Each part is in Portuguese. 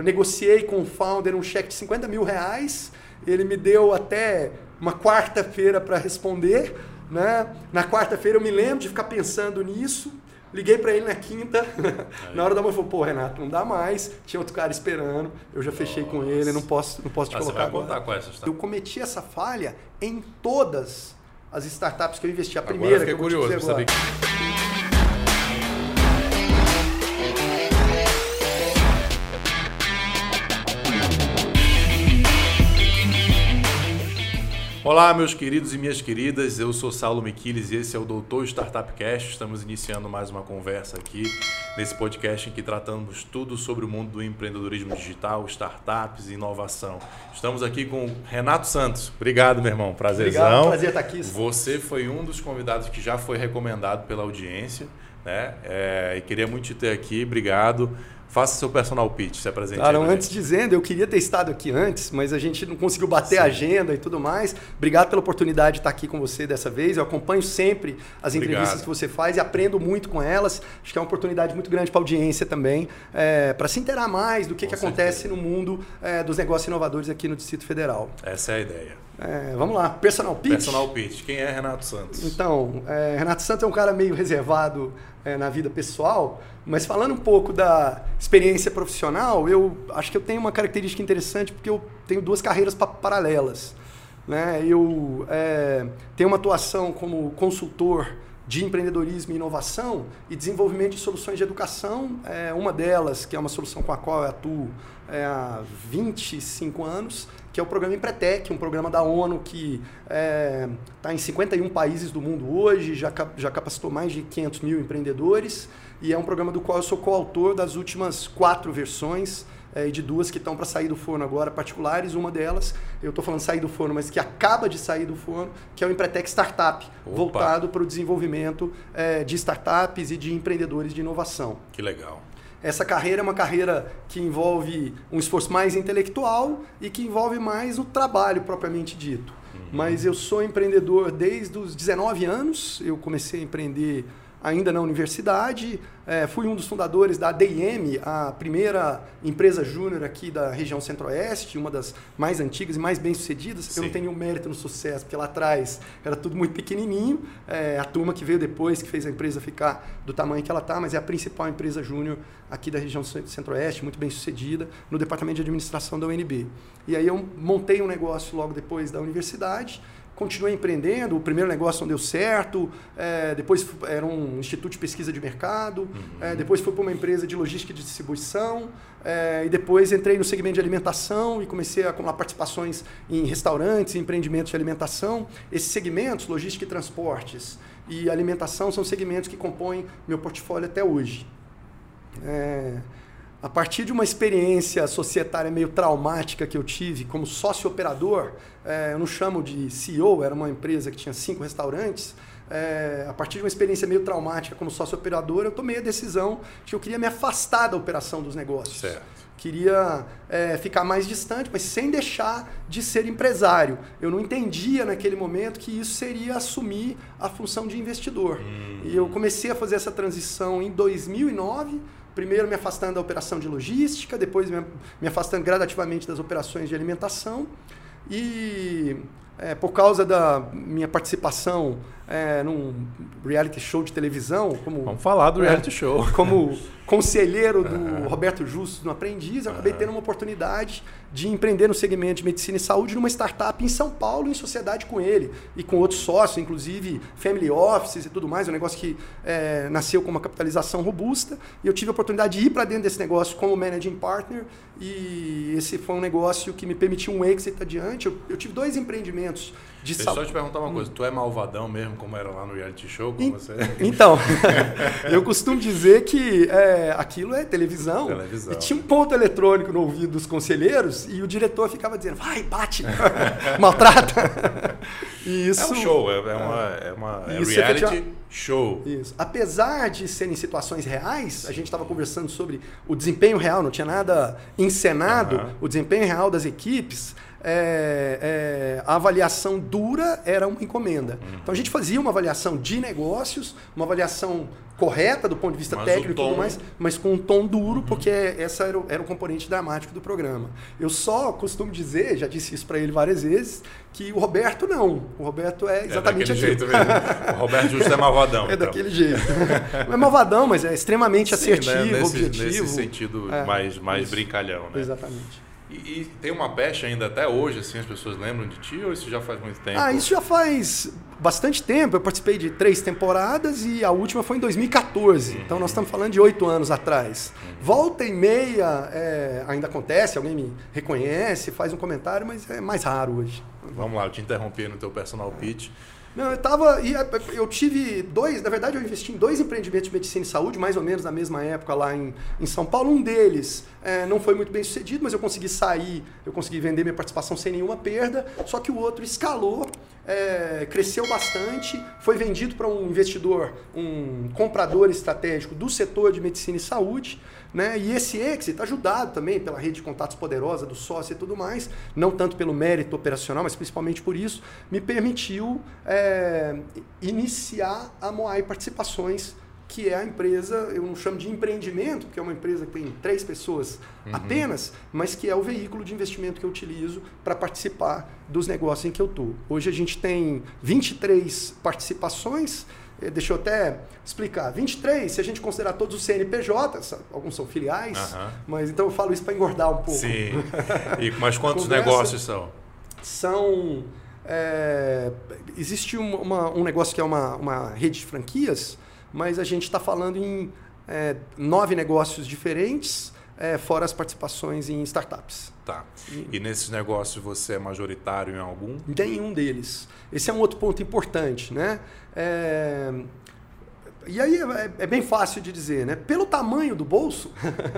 eu negociei com o founder um cheque de 50 mil reais, ele me deu até uma quarta-feira para responder. Né? Na quarta-feira eu me lembro de ficar pensando nisso. Liguei para ele na quinta. na hora da manhã, falou: pô, Renato, não dá mais. Tinha outro cara esperando. Eu já fechei Nossa. com ele, não posso, não posso te ah, colocar você vai agora. com essa Eu cometi essa falha em todas as startups que eu investi. A primeira agora eu que eu curioso para saber. Olá, meus queridos e minhas queridas. Eu sou Saulo Miquiles e esse é o Doutor Startup Cast. Estamos iniciando mais uma conversa aqui nesse podcast em que tratamos tudo sobre o mundo do empreendedorismo digital, startups e inovação. Estamos aqui com Renato Santos. Obrigado, meu irmão. Prazerzão. Obrigado, prazer estar aqui. Você foi um dos convidados que já foi recomendado pela audiência, né? É, e queria muito te ter aqui. Obrigado. Faça seu personal pitch, se apresente. Claro, antes gente. dizendo, eu queria ter estado aqui antes, mas a gente não conseguiu bater Sim. a agenda e tudo mais. Obrigado pela oportunidade de estar aqui com você dessa vez. Eu acompanho sempre as Obrigado. entrevistas que você faz e aprendo muito com elas. Acho que é uma oportunidade muito grande para a audiência também, é, para se inteirar mais do que, que acontece no mundo é, dos negócios inovadores aqui no Distrito Federal. Essa é a ideia. É, vamos lá, personal pitch. Personal pitch. Quem é Renato Santos? Então, é, Renato Santos é um cara meio reservado é, na vida pessoal, mas falando um pouco da experiência profissional, eu acho que eu tenho uma característica interessante porque eu tenho duas carreiras paralelas. Né? Eu é, tenho uma atuação como consultor de empreendedorismo e inovação e desenvolvimento de soluções de educação. É, uma delas, que é uma solução com a qual eu atuo é, há 25 anos, que é o programa Empretec, um programa da ONU que está é, tá em 51 países do mundo hoje, já, já capacitou mais de 500 mil empreendedores, e é um programa do qual eu sou coautor das últimas quatro versões, é, e de duas que estão para sair do forno agora, particulares. Uma delas, eu estou falando sair do forno, mas que acaba de sair do forno, que é o Empretec Startup, Opa. voltado para o desenvolvimento é, de startups e de empreendedores de inovação. Que legal. Essa carreira é uma carreira que envolve um esforço mais intelectual e que envolve mais o trabalho propriamente dito. Uhum. Mas eu sou empreendedor desde os 19 anos. Eu comecei a empreender ainda na universidade. É, fui um dos fundadores da DIM, a primeira empresa júnior aqui da região centro-oeste, uma das mais antigas e mais bem-sucedidas. Eu não tenho nenhum mérito no sucesso, porque lá atrás era tudo muito pequenininho. É, a turma que veio depois, que fez a empresa ficar do tamanho que ela está, mas é a principal empresa júnior aqui da região centro-oeste, muito bem-sucedida, no departamento de administração da UNB. E aí eu montei um negócio logo depois da universidade, continuei empreendendo. O primeiro negócio não deu certo, é, depois era um instituto de pesquisa de mercado, uhum. é, depois fui para uma empresa de logística e de distribuição, é, e depois entrei no segmento de alimentação e comecei a acumular participações em restaurantes, empreendimentos de alimentação. Esses segmentos, logística e transportes e alimentação, são segmentos que compõem meu portfólio até hoje. É, a partir de uma experiência societária meio traumática que eu tive como sócio operador, é, eu não chamo de CEO, era uma empresa que tinha cinco restaurantes. É, a partir de uma experiência meio traumática como sócio operador, eu tomei a decisão de que eu queria me afastar da operação dos negócios. Certo. Queria é, ficar mais distante, mas sem deixar de ser empresário. Eu não entendia naquele momento que isso seria assumir a função de investidor. Hum. E eu comecei a fazer essa transição em 2009 primeiro me afastando da operação de logística, depois me afastando gradativamente das operações de alimentação. E é, por causa da minha participação é, num reality show de televisão, como vamos falar do reality é, show, como conselheiro do Roberto Justo no Aprendiz, eu acabei tendo uma oportunidade de empreender no segmento de medicina e saúde numa startup em São Paulo, em sociedade com ele e com outros sócios, inclusive family offices e tudo mais, um negócio que é, nasceu com uma capitalização robusta. E eu tive a oportunidade de ir para dentro desse negócio como managing partner e esse foi um negócio que me permitiu um exit adiante. Eu, eu tive dois empreendimentos de Deixa eu só te perguntar uma coisa, tu é malvadão mesmo, como era lá no reality show? Como você... Então, eu costumo dizer que é, aquilo é televisão, televisão. E tinha um ponto eletrônico no ouvido dos conselheiros e o diretor ficava dizendo, vai, bate, maltrata. E isso, é um show, é, é uma, é uma é reality show. Isso. Apesar de serem situações reais, a gente estava conversando sobre o desempenho real, não tinha nada encenado, o desempenho real das equipes é, é, a avaliação dura era uma encomenda. Uhum. Então a gente fazia uma avaliação de negócios, uma avaliação correta do ponto de vista mas técnico tom... e tudo mais, mas com um tom duro, uhum. porque essa era o, era o componente dramático do programa. Eu só costumo dizer, já disse isso para ele várias vezes, que o Roberto não. O Roberto é, é exatamente é jeito mesmo. O Roberto Justo é malvadão. é então. daquele jeito. Não é malvadão, mas é extremamente Sim, assertivo, né? nesse, objetivo. Nesse sentido é, mais, mais brincalhão, né? Exatamente. E, e, tem uma pecha ainda até hoje, assim, as pessoas lembram de ti ou isso já faz muito tempo? Ah, isso já faz bastante tempo. Eu participei de três temporadas e a última foi em 2014. Uhum. Então nós estamos falando de oito anos atrás. Uhum. Volta e meia é, ainda acontece, alguém me reconhece, faz um comentário, mas é mais raro hoje. Vamos lá, eu te interrompi no teu personal pitch. Não, eu tava. Eu tive dois. Na verdade, eu investi em dois empreendimentos de medicina e saúde, mais ou menos na mesma época lá em, em São Paulo. Um deles é, não foi muito bem sucedido, mas eu consegui sair, eu consegui vender minha participação sem nenhuma perda. Só que o outro escalou, é, cresceu bastante, foi vendido para um investidor, um comprador estratégico do setor de medicina e saúde. Né? E esse exit, ajudado também pela rede de contatos poderosa do sócio e tudo mais, não tanto pelo mérito operacional, mas principalmente por isso, me permitiu é, iniciar a Moai Participações, que é a empresa, eu não chamo de empreendimento, porque é uma empresa que tem três pessoas uhum. apenas, mas que é o veículo de investimento que eu utilizo para participar dos negócios em que eu estou. Hoje a gente tem 23 participações, deixa eu até explicar. 23, se a gente considerar todos os CNPJs, alguns são filiais, uhum. mas então eu falo isso para engordar um pouco. Sim. E, mas quantos negócios são? São. É, existe uma, um negócio que é uma, uma rede de franquias, mas a gente está falando em é, nove negócios diferentes, é, fora as participações em startups. Tá. E, e, nesses negócios você é majoritário em algum? Nenhum deles. Esse é um outro ponto importante, né? É... E aí é, é bem fácil de dizer, né? Pelo tamanho do bolso,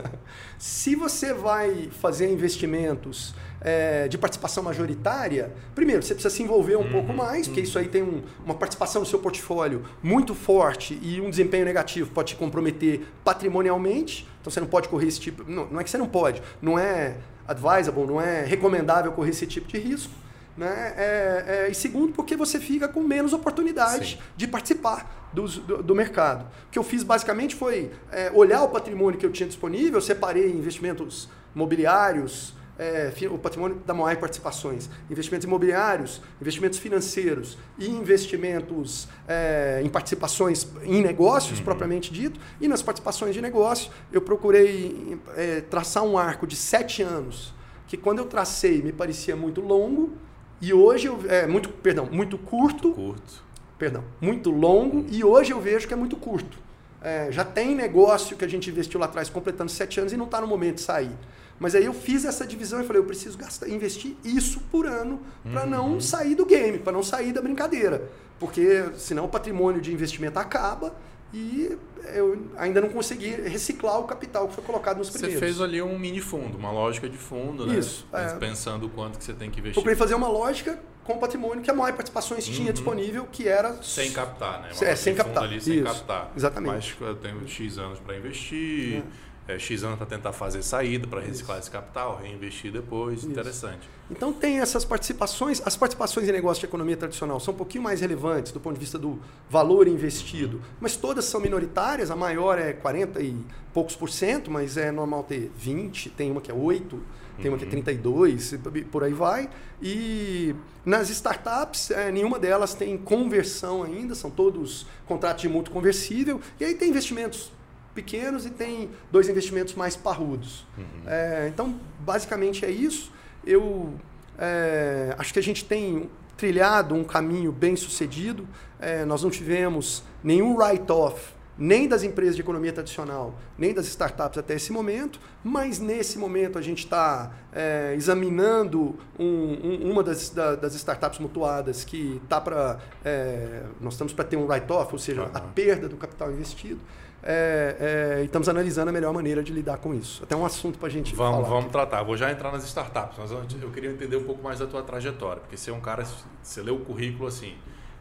se você vai fazer investimentos é, de participação majoritária, primeiro, você precisa se envolver um uhum, pouco mais, porque uhum. isso aí tem um, uma participação no seu portfólio muito forte e um desempenho negativo pode te comprometer patrimonialmente. Então você não pode correr esse tipo. Não, não é que você não pode, não é advisable, não é recomendável correr esse tipo de risco. Né? É, é, e segundo, porque você fica com menos oportunidade Sim. de participar do, do, do, mercado. O que eu fiz basicamente foi é, olhar o patrimônio que eu tinha disponível, separei investimentos imobiliários, é, o patrimônio da Moai Participações, investimentos imobiliários, investimentos financeiros e investimentos é, em participações em negócios, uhum. propriamente dito. E nas participações de negócio, eu procurei é, traçar um arco de sete anos, que quando eu tracei me parecia muito longo, e hoje, eu, é, muito, perdão, muito curto. Curto. Perdão, muito longo, uhum. e hoje eu vejo que é muito curto. É, já tem negócio que a gente investiu lá atrás completando sete anos e não está no momento de sair. Mas aí eu fiz essa divisão e falei, eu preciso gastar, investir isso por ano para uhum. não sair do game, para não sair da brincadeira. Porque senão o patrimônio de investimento acaba e eu ainda não consegui reciclar o capital que foi colocado nos primeiros. Você fez ali um mini fundo, uma lógica de fundo, né? Isso. É. Pensando o quanto que você tem que investir. Procurei fazer uma lógica com o patrimônio que a maior participações uhum. tinha disponível, que era... Sem captar, né? Uma é, sem captar. ali sem Isso. captar. Exatamente. Mas eu tenho X anos para investir... É é, X anos para tentar fazer saída, para reciclar Isso. esse capital, reinvestir depois. Isso. Interessante. Então tem essas participações. As participações em negócio de economia tradicional são um pouquinho mais relevantes do ponto de vista do valor investido, mas todas são minoritárias. A maior é 40 e poucos por cento, mas é normal ter 20, tem uma que é 8, tem uma que é 32, uhum. por aí vai. E nas startups, é, nenhuma delas tem conversão ainda, são todos contratos de mútuo conversível. E aí tem investimentos pequenos e tem dois investimentos mais parrudos. Uhum. É, então, basicamente é isso. Eu é, acho que a gente tem trilhado um caminho bem sucedido. É, nós não tivemos nenhum write-off nem das empresas de economia tradicional, nem das startups até esse momento, mas nesse momento a gente está é, examinando um, um, uma das, da, das, startups mutuadas que está para. É, nós estamos para ter um write-off, ou seja, uhum. a perda do capital investido. É, é, e estamos analisando a melhor maneira de lidar com isso. Até um assunto para a gente vamos, falar. Vamos aqui. tratar. Vou já entrar nas startups, mas eu queria entender um pouco mais da tua trajetória, porque você é um cara, você leu o currículo assim,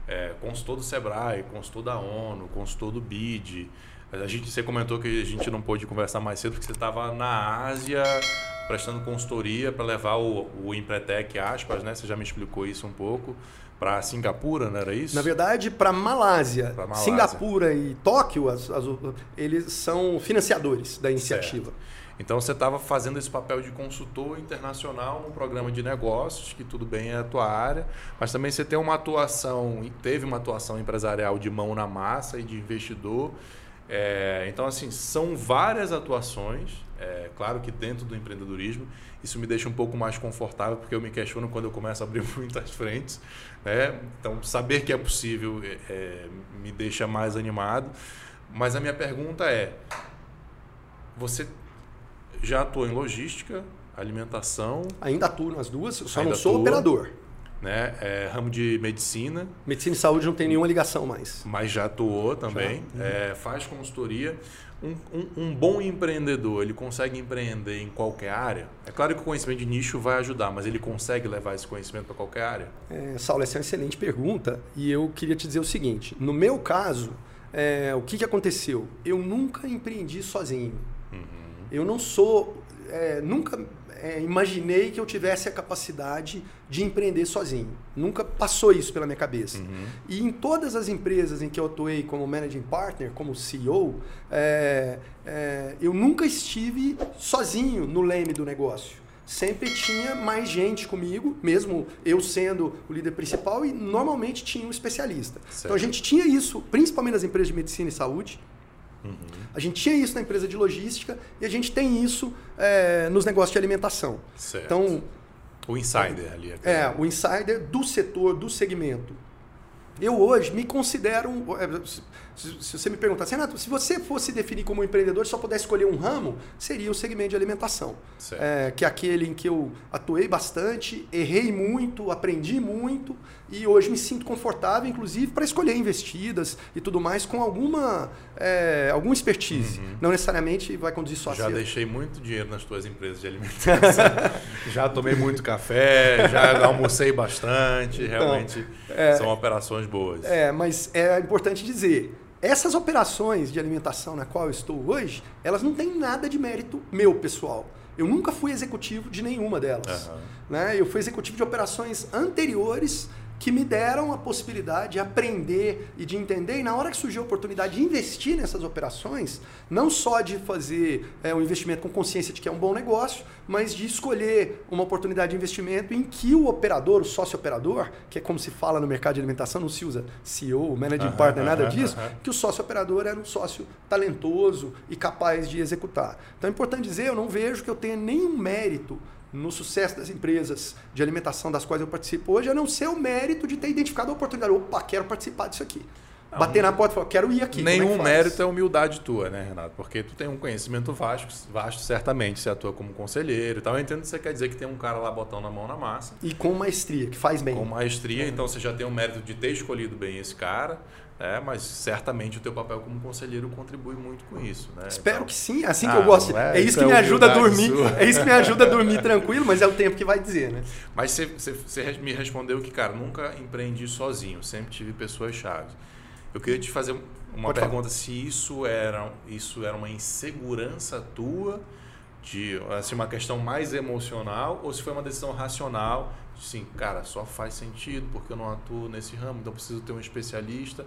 é, consultor do Sebrae, consultor da ONU, consultor do BID, A gente, você comentou que a gente não pôde conversar mais cedo porque você estava na Ásia prestando consultoria para levar o, o Empretec aspas, né? Você já me explicou isso um pouco para Singapura, não era isso? Na verdade, para Malásia, Malásia. Singapura e Tóquio, as- as- eles são financiadores da iniciativa. Então você estava fazendo esse papel de consultor internacional num programa de negócios, que tudo bem é a tua área, mas também você tem uma atuação, teve uma atuação empresarial de mão na massa e de investidor. É, então, assim, são várias atuações, é, claro que dentro do empreendedorismo, isso me deixa um pouco mais confortável, porque eu me questiono quando eu começo a abrir muitas frentes. Né? Então, saber que é possível é, é, me deixa mais animado. Mas a minha pergunta é: você já atuou em logística, alimentação, Ainda atuo nas duas, só Ainda não sou atua. operador. né? É, ramo de medicina, Medicina e saúde não tem nenhuma ligação mais. mas já atuou também, é, faz consultoria. Um, um- um bom empreendedor, ele consegue empreender em qualquer área? É claro que o conhecimento de nicho vai ajudar, mas ele consegue levar esse conhecimento para qualquer área? É, Saulo, essa é uma excelente pergunta e eu queria te dizer o seguinte: no meu caso, é, o que, que aconteceu? Eu nunca empreendi sozinho. Eu não sou, é, nunca é, imaginei que eu tivesse a capacidade de empreender sozinho. Nunca passou isso pela minha cabeça. E em todas as empresas em que eu atuei como managing partner, como CEO, é, é, eu nunca estive sozinho no leme do negócio. Sempre tinha mais gente comigo, mesmo eu sendo o líder principal, e normalmente tinha um especialista. Então a gente tinha isso, principalmente nas empresas de medicina e saúde. A gente tinha isso na empresa de logística e a gente tem isso é, nos negócios de alimentação. Certo. Então, O insider ali. é, o insider do setor, do segmento. Eu hoje me considero. um- é, se, você me perguntasse, Renato, se você fosse definir como um empreendedor, só pudesse escolher um ramo, seria o segmento de alimentação. É, que é aquele em que eu atuei bastante, errei muito, aprendi muito e hoje me sinto confortável, inclusive, para escolher investidas e tudo mais com alguma, é, alguma expertise. Não necessariamente vai conduzir só a Uhum. Já ser- deixei muito dinheiro nas tuas empresas de alimentação. já tomei muito café, já almocei bastante. Realmente são operações boas. É, mas é importante dizer, essas operações de alimentação na qual eu estou hoje, elas não têm nada de mérito meu pessoal. Eu nunca fui executivo de nenhuma delas. Aham. Né? Eu fui executivo de operações anteriores que me deram a possibilidade de aprender e de entender. E na hora que surgiu a oportunidade de investir nessas operações, não só de fazer é, um investimento com consciência de que é um bom negócio, mas de escolher uma oportunidade de investimento em que o operador, o sócio-operador, que é como se fala no mercado de alimentação, não se usa CEO, managing Aham, partner, nada aham, disso, aham. que o sócio-operador era um sócio talentoso e capaz de executar. Então é importante dizer, eu não vejo que eu tenha nenhum mérito no sucesso das empresas de alimentação das quais eu participo hoje, a não ser o mérito de ter identificado a oportunidade. Opa, quero participar disso aqui. Bater na porta e falar, quero ir aqui. é Nenhum faz? mérito é humildade tua, né, Renato? Porque tu tem um conhecimento vasto, vasto certamente. Você atua como conselheiro e tal. Eu entendo que você quer dizer que tem um cara lá botando a mão na massa, E com maestria, que faz bem. com maestria. Então você já tem o mérito de ter escolhido bem esse cara, né? Mas certamente o teu papel como conselheiro contribui muito com isso, né? Espero Então- que sim, é assim que Ah, eu gosto. é? É, isso que é me ajuda a dormir. sua. É isso que me ajuda a dormir tranquilo, mas é o tempo que vai dizer, né? Mas você, você- você res- me respondeu que, cara, nunca empreendi sozinho, sempre tive pessoas chaves. Eu queria te fazer uma Pode pergunta se isso era, isso era uma insegurança tua, de assim, uma questão mais emocional, ou se foi uma decisão racional, sim, cara, só faz sentido porque eu não atuo nesse ramo, então preciso ter um especialista.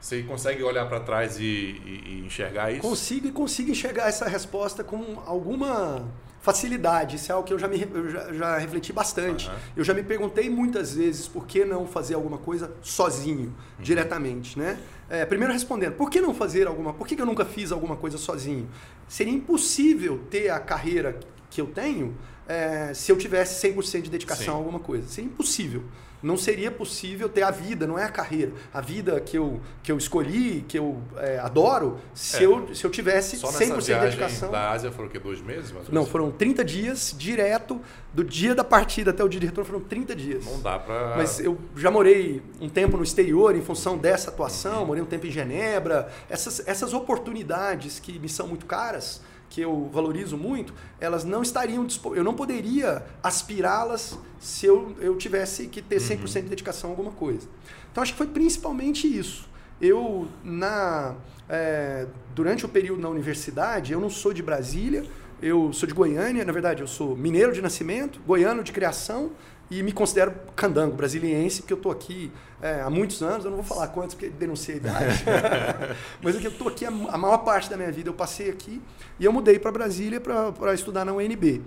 Você consegue olhar para trás e, e- e enxergar isso? Consigo e consigo enxergar essa resposta com alguma facilidade. Isso é algo que eu já, me, eu já, já refleti bastante. Aham. Eu já me perguntei muitas vezes por que não fazer alguma coisa sozinho, Uhum. diretamente, né? É, primeiro respondendo, por que não fazer alguma... Por que que eu nunca fiz alguma coisa sozinho? Seria impossível ter a carreira que eu tenho é, se eu tivesse 100% de dedicação Sim. a alguma coisa. Seria impossível. Não seria possível ter a vida, não é a carreira. A vida que eu, que eu escolhi, que eu é, adoro, se, É. eu, se eu tivesse Só 100% nessa de dedicação. da Ásia foram o quê? Dois meses? mais Não, foram 30 dias direto, do dia da partida até o dia de retorno, foram 30 dias. Não dá pra... Mas eu já morei um tempo no exterior em função dessa atuação, morei um tempo em Genebra. Essas, essas oportunidades que me são muito caras, que eu valorizo muito, elas não estariam. Eu não poderia aspirá-las se eu, eu tivesse que ter 100% de dedicação a alguma coisa. Então acho que foi principalmente isso. eu, na, é, durante o período na universidade, eu não sou de Brasília, eu sou de Goiânia, na verdade, eu sou mineiro de nascimento, goiano de criação e me considero candango, brasiliense, porque eu estou aqui é, há muitos anos, eu não vou falar quantos, porque denunciei a idade. Mas é eu estou aqui a, a, maior parte da minha vida, eu passei aqui e eu mudei para Brasília para estudar na UNB.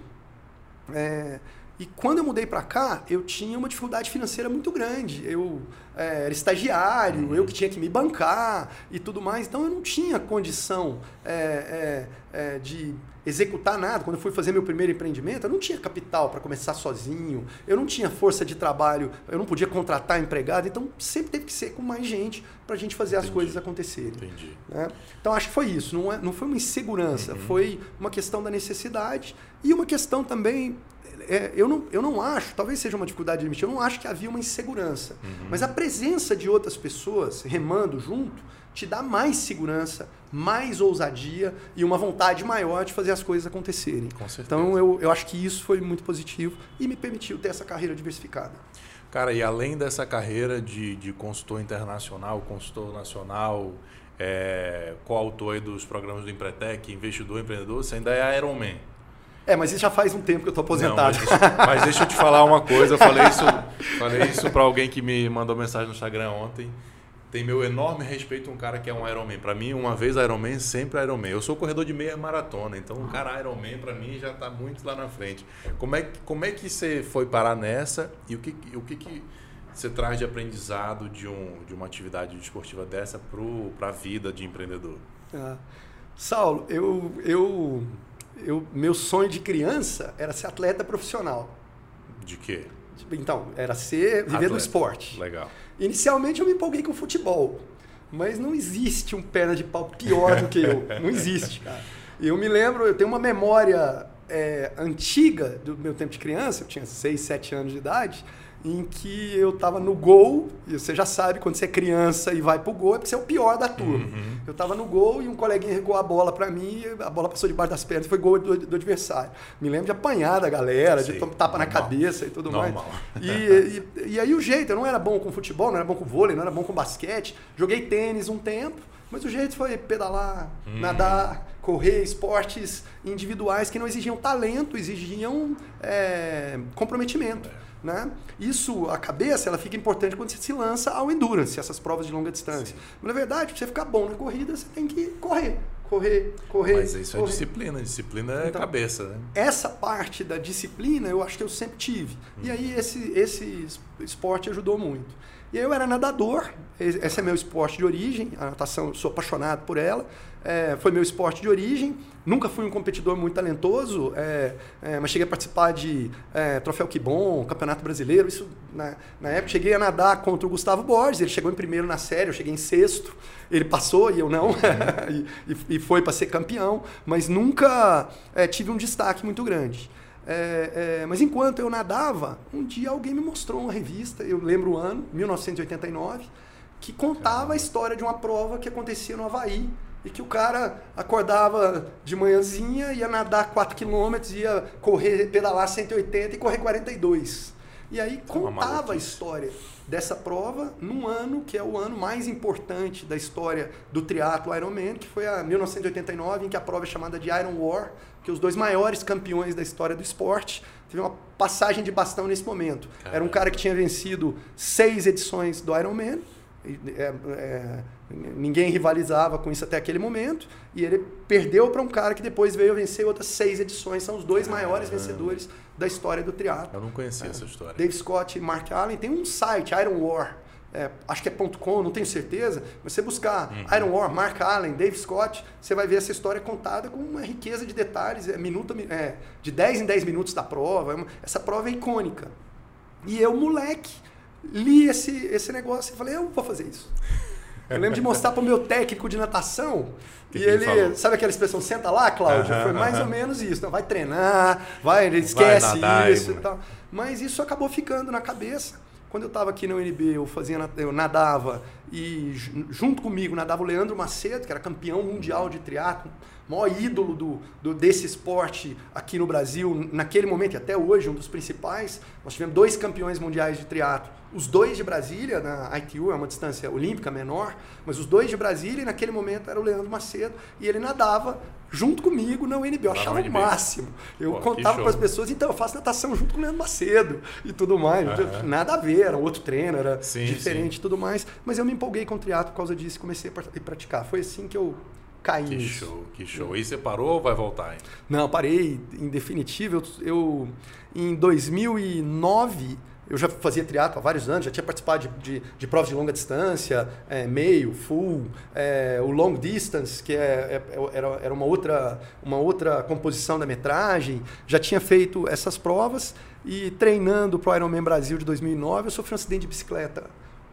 É, e quando eu mudei para cá, eu tinha uma dificuldade financeira muito grande. Eu é, era estagiário, eu que tinha que me bancar e tudo mais. Então eu não tinha condição é, é, é de executar nada. Quando eu fui fazer meu primeiro empreendimento, eu não tinha capital para começar sozinho, eu não tinha força de trabalho, eu não podia contratar empregado. Então sempre teve que ser com mais gente para a gente fazer Entendi. as coisas acontecerem. Entendi. Né? Então acho que foi isso. Não, é, não foi uma insegurança, uhum. foi uma questão da necessidade e uma questão também é, eu, não, eu não acho, talvez seja uma dificuldade de admitir, eu não acho que havia uma insegurança. Uhum. Mas a presença de outras pessoas remando junto te dá mais segurança, mais ousadia e uma vontade maior de fazer as coisas acontecerem. Com certeza. Então eu, eu acho que isso foi muito positivo e me permitiu ter essa carreira diversificada. Cara, e além dessa carreira de, de consultor internacional, consultor nacional, é, coautor dos programas do Empretec, investidor, empreendedor, você ainda é Ironman. É, mas isso já faz um tempo que eu estou aposentado. Não, mas, mas, deixa eu te falar uma coisa. Eu falei isso, falei isso para alguém que me mandou mensagem no Instagram ontem. Tem meu enorme respeito um cara que é um Ironman. Para mim, uma vez Ironman, sempre Ironman. Eu sou corredor de meia maratona, então um cara Ironman para mim já está muito lá na frente. Como é, como é que você foi parar nessa e o que, o que, que você traz de aprendizado de, um, de uma atividade esportiva dessa para a vida de empreendedor? Ah, Saulo, eu, eu eu, meu sonho de criança era ser atleta profissional. De quê? Então, era ser viver atleta. do esporte. Legal. Inicialmente eu me empolguei com futebol, mas não existe um perna de pau pior do que eu. Não existe, cara. Eu me lembro, eu tenho uma memória é, antiga do meu tempo de criança, eu tinha 6, 7 anos de idade, em que eu estava no gol, e você já sabe, quando você é criança e vai pro gol, é porque você é o pior da turma. Uhum. Eu estava no gol e um coleguinha regou a bola para mim, a bola passou debaixo das pernas e foi gol do, do, adversário. Me lembro de apanhar da galera, Sim, de tapa normal. na cabeça e tudo normal. mais. E, e, e, aí o jeito, eu não era bom com futebol, não era bom com vôlei, não era bom com basquete. Joguei tênis um tempo, mas o jeito foi pedalar, hum. nadar, correr, esportes individuais que não exigiam talento, exigiam é, comprometimento. É. Né? Isso, a cabeça, ela fica importante quando você se lança ao endurance, essas provas de longa distância. Sim. Mas na verdade, para você ficar bom na corrida, você tem que correr, correr, correr. Mas isso é correr. é disciplina, disciplina é então, cabeça, né? Essa parte da disciplina eu acho que eu sempre tive. Hum. E aí esse, esse esporte ajudou muito. E eu era nadador, esse é meu esporte de origem, a natação, sou apaixonado por ela é, foi meu esporte de origem. Nunca fui um competidor muito talentoso, é, é, mas cheguei a participar de é, Troféu Que Bom, Campeonato Brasileiro. Isso na, na, época cheguei a nadar contra o Gustavo Borges. Ele chegou em primeiro na série, eu cheguei em sexto. Ele passou e eu não, e, e, foi para ser campeão, mas nunca é, tive um destaque muito grande. É, é, mas enquanto eu nadava, um dia alguém me mostrou uma revista, eu lembro o ano, 1989, que contava a história de uma prova que acontecia no Havaí, e que o cara acordava de manhãzinha, ia nadar 4 km, ia correr, pedalar 180 e correr 42. E aí contava a história dessa prova num ano que é o ano mais importante da história do triatlo Ironman, que foi a 1989, em que a prova é chamada de Iron War, que os dois maiores campeões da história do esporte teve uma passagem de bastão nesse momento. Caramba. Era um cara que tinha vencido seis edições do Ironman, é, é, ninguém rivalizava com isso até aquele momento. E ele perdeu para um cara que depois veio vencer outras seis edições. São os dois maiores vencedores da história do triatlo. Eu não conhecia é, essa história. Dave Scott e Mark Allen. Tem um site, Iron War. É, acho que é .com, não tenho certeza. Mas você buscar uhum. Iron War, Mark Allen, Dave Scott, você vai ver essa história contada com uma riqueza de detalhes. É, minuto, é, de 10 em 10 minutos da prova. É essa prova é icônica. E eu, moleque li esse, esse negócio e falei, eu vou fazer isso. Eu lembro de mostrar para o meu técnico de natação. Que e ele, sabe aquela expressão, senta lá, Cláudio? Foi mais ou menos isso. Não, vai treinar, vai, esquece vai isso e tal. Mas isso acabou ficando na cabeça. Quando eu estava aqui na UNB, eu, fazia, eu nadava e junto comigo nadava o Leandro Macedo, que era campeão mundial de triatlo, maior ídolo do, do, desse esporte aqui no Brasil, naquele momento e até hoje, um dos principais. Nós tivemos dois campeões mundiais de triatlo, os dois de Brasília, na ITU, é uma distância olímpica menor, mas os dois de Brasília, e naquele momento era o Leandro Macedo, e ele nadava junto comigo na UNB. Eu achava o máximo. Eu Pô, contava para as pessoas, então, eu faço natação junto com o Leandro Macedo e tudo mais. Uhum. Nada a ver, era outro treino, era sim, diferente e tudo mais. Mas eu me empolguei com o triatlo por causa disso e comecei a praticar. Foi assim que eu caí Que nisso. show, que show. E você parou ou vai voltar? Hein? Não, parei em definitivo. Eu, eu em 2009 eu já fazia triatlo há vários anos, já tinha participado de, de, de provas de longa distância, é, meio, full, é, o long distance, que é, é, era, era uma, outra, uma outra composição da metragem. Já tinha feito essas provas e treinando para o Ironman Brasil de 2009, eu sofri um acidente de bicicleta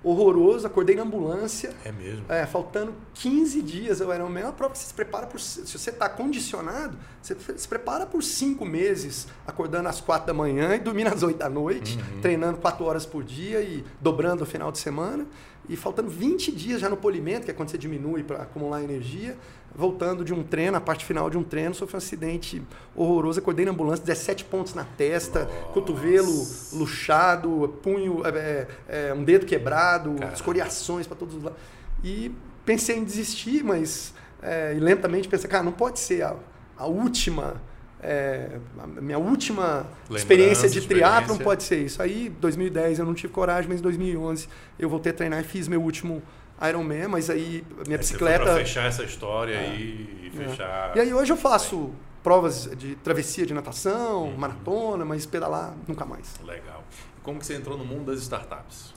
horroroso, acordei na ambulância. É mesmo? É, faltando 15 dias eu era uma prova que você se prepara por. Se você está condicionado, você se prepara por cinco meses, acordando às quatro da manhã e dormindo às oito da noite, uhum. treinando quatro horas por dia e dobrando o final de semana. E faltando 20 dias já no polimento, que é quando você diminui para acumular energia, voltando de um treino, a parte final de um treino, sofri um acidente horroroso. Acordei na ambulância, 17 pontos na testa, Nossa. cotovelo luxado, punho, é, é, um dedo quebrado, Caramba. escoriações para todos os lados. E pensei em desistir, mas é, lentamente pensei, cara, não pode ser a, a última é, a minha última Lembrança, experiência de triatlon pode ser isso. Aí, 2010 eu não tive coragem, mas em 2011 eu voltei a treinar e fiz meu último Ironman, mas aí minha aí bicicleta... Você fechar essa história é. aí e é. fechar... E aí hoje eu faço provas de travessia de natação, uhum. maratona, mas pedalar nunca mais. Legal. E como que você entrou no mundo das startups?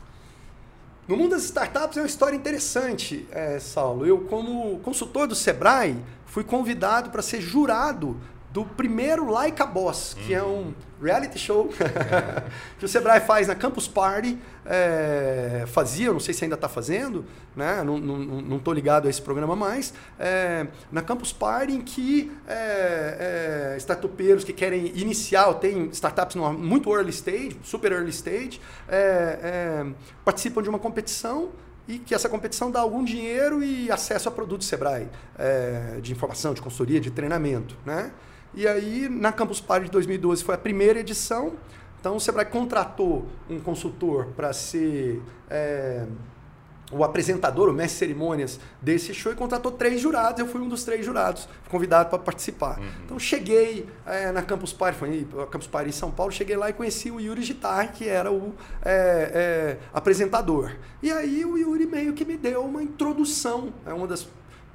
No mundo das startups é uma história interessante, é, Saulo. Eu, como consultor do Sebrae, fui convidado para ser jurado do primeiro Like a Boss, que é um reality show que o Sebrae faz na Campus Party. É, fazia, não sei se ainda está fazendo, né? não estou não, não ligado a esse programa mais. É, na Campus Party, em que é, é, startupeiros que querem iniciar, tem startups no, muito early stage, super early stage, é, é, participam de uma competição e que essa competição dá algum dinheiro e acesso a produtos Sebrae, de informação, de consultoria, de treinamento. Né? E aí, na Campus Party de 2012 foi a primeira edição. Então, o Sebrae contratou um consultor para ser é, o apresentador, o mestre de cerimônias desse show e contratou três jurados. Eu fui um dos três jurados, convidado para participar. Uhum. Então, cheguei é, na Campus Party, foi a Campus Party em São Paulo, cheguei lá e conheci o Yuri Gitar, que era o é, é, apresentador. E aí, o Yuri meio que me deu uma introdução, é uma das,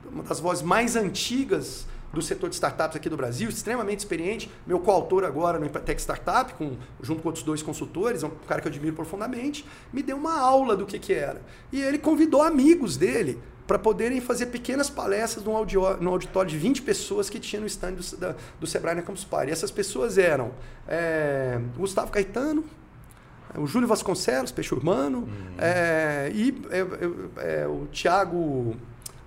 uma das vozes mais antigas do setor de startups aqui do Brasil, extremamente experiente, meu coautor agora no Empatec Startup, com, junto com outros dois consultores, é um cara que eu admiro profundamente, me deu uma aula do que, que era. E ele convidou amigos dele para poderem fazer pequenas palestras no auditório, no auditório de 20 pessoas que tinha no stand do, da, do Sebrae na Campus Party. E essas pessoas eram é, Gustavo Caetano, o Júlio Vasconcelos, Peixe Urbano, uhum. é, e é, é, o Tiago,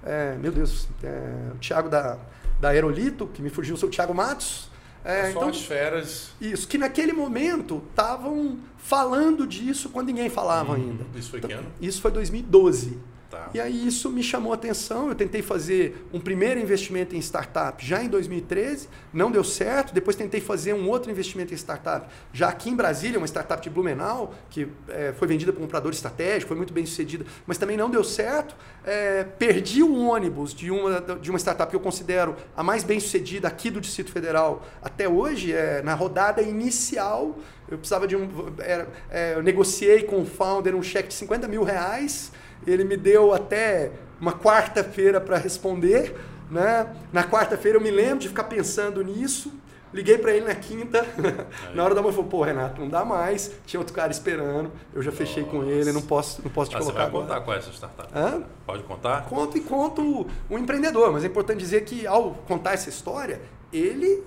é, meu Deus, é, o Tiago da da Aerolito, que me fugiu o seu Thiago Matos. É, então, as feras. Isso, que naquele momento estavam falando disso quando ninguém falava hum, ainda. Isso foi que então, ano? Isso foi 2012. Tá. E aí isso me chamou a atenção. Eu tentei fazer um primeiro investimento em startup já em 2013, não deu certo. Depois tentei fazer um outro investimento em startup já aqui em Brasília, uma startup de Blumenau, que é, foi vendida por um comprador estratégico, foi muito bem sucedida, mas também não deu certo. É, perdi o ônibus de uma, de uma startup que eu considero a mais bem sucedida aqui do Distrito Federal até hoje, é, na rodada inicial. Eu precisava de um. Era, é, eu negociei com o founder um cheque de 50 mil reais ele me deu até uma quarta-feira para responder. Né? Na quarta-feira eu me lembro de ficar pensando nisso. Liguei para ele na quinta. na hora da manhã, falou: pô, Renato, não dá mais. Tinha outro cara esperando. Eu já fechei Nossa. com ele, não posso, não posso te ah, colocar você vai agora. contar qual é essa startup? Hã? Pode contar? Conto e conto o empreendedor, mas é importante dizer que ao contar essa história, ele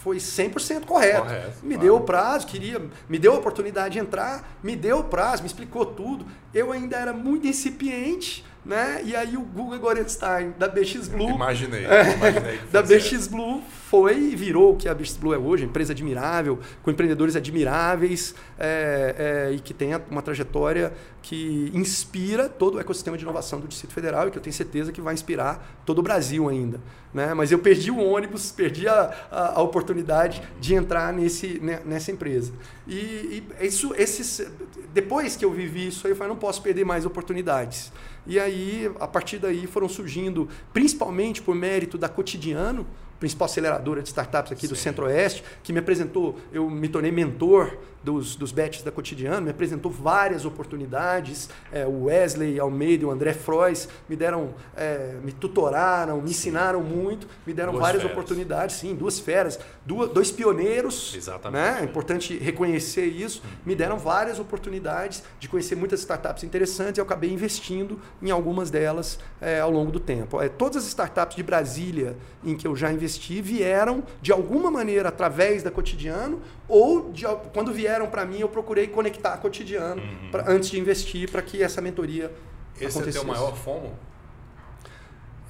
foi 100% correto. correto. Me claro. deu o prazo, queria, me deu a oportunidade de entrar, me deu o prazo, me explicou tudo. Eu ainda era muito incipiente, né? E aí o Guga Gorenstein da BX Blue. Imaginei, imaginei da BX Blue foi e virou o que a BX Blue é hoje, empresa admirável, com empreendedores admiráveis é, é, e que tem uma trajetória que inspira todo o ecossistema de inovação do Distrito Federal e que eu tenho certeza que vai inspirar todo o Brasil ainda. Né? Mas eu perdi o ônibus, perdi a, a, a oportunidade de entrar nesse, né, nessa empresa. E, e, isso, esses, depois que eu vivi isso aí, eu falei, não posso perder mais oportunidades. E aí, a partir daí, foram surgindo, principalmente por mérito da Cotidiano, principal aceleradora de startups aqui Sim. do Centro-Oeste, que me apresentou, eu me tornei mentor dos, dos bets da Cotidiano, me apresentou várias oportunidades. É, o Wesley Almeida e o André Frois me deram, é, me tutoraram, me ensinaram muito, me deram duas várias feras. oportunidades, sim, duas feras, duas, dois pioneiros. Exatamente. Né? É importante reconhecer isso. Hum. Me deram várias oportunidades de conhecer muitas startups interessantes e eu acabei investindo em algumas delas é, ao longo do tempo. É, todas as startups de Brasília em que eu já investi vieram, de alguma maneira, através da Cotidiano ou de, quando vieram para mim, eu procurei conectar cotidiano uhum. pra, antes de investir para que essa mentoria Esse acontecesse. Esse é o maior FOMO?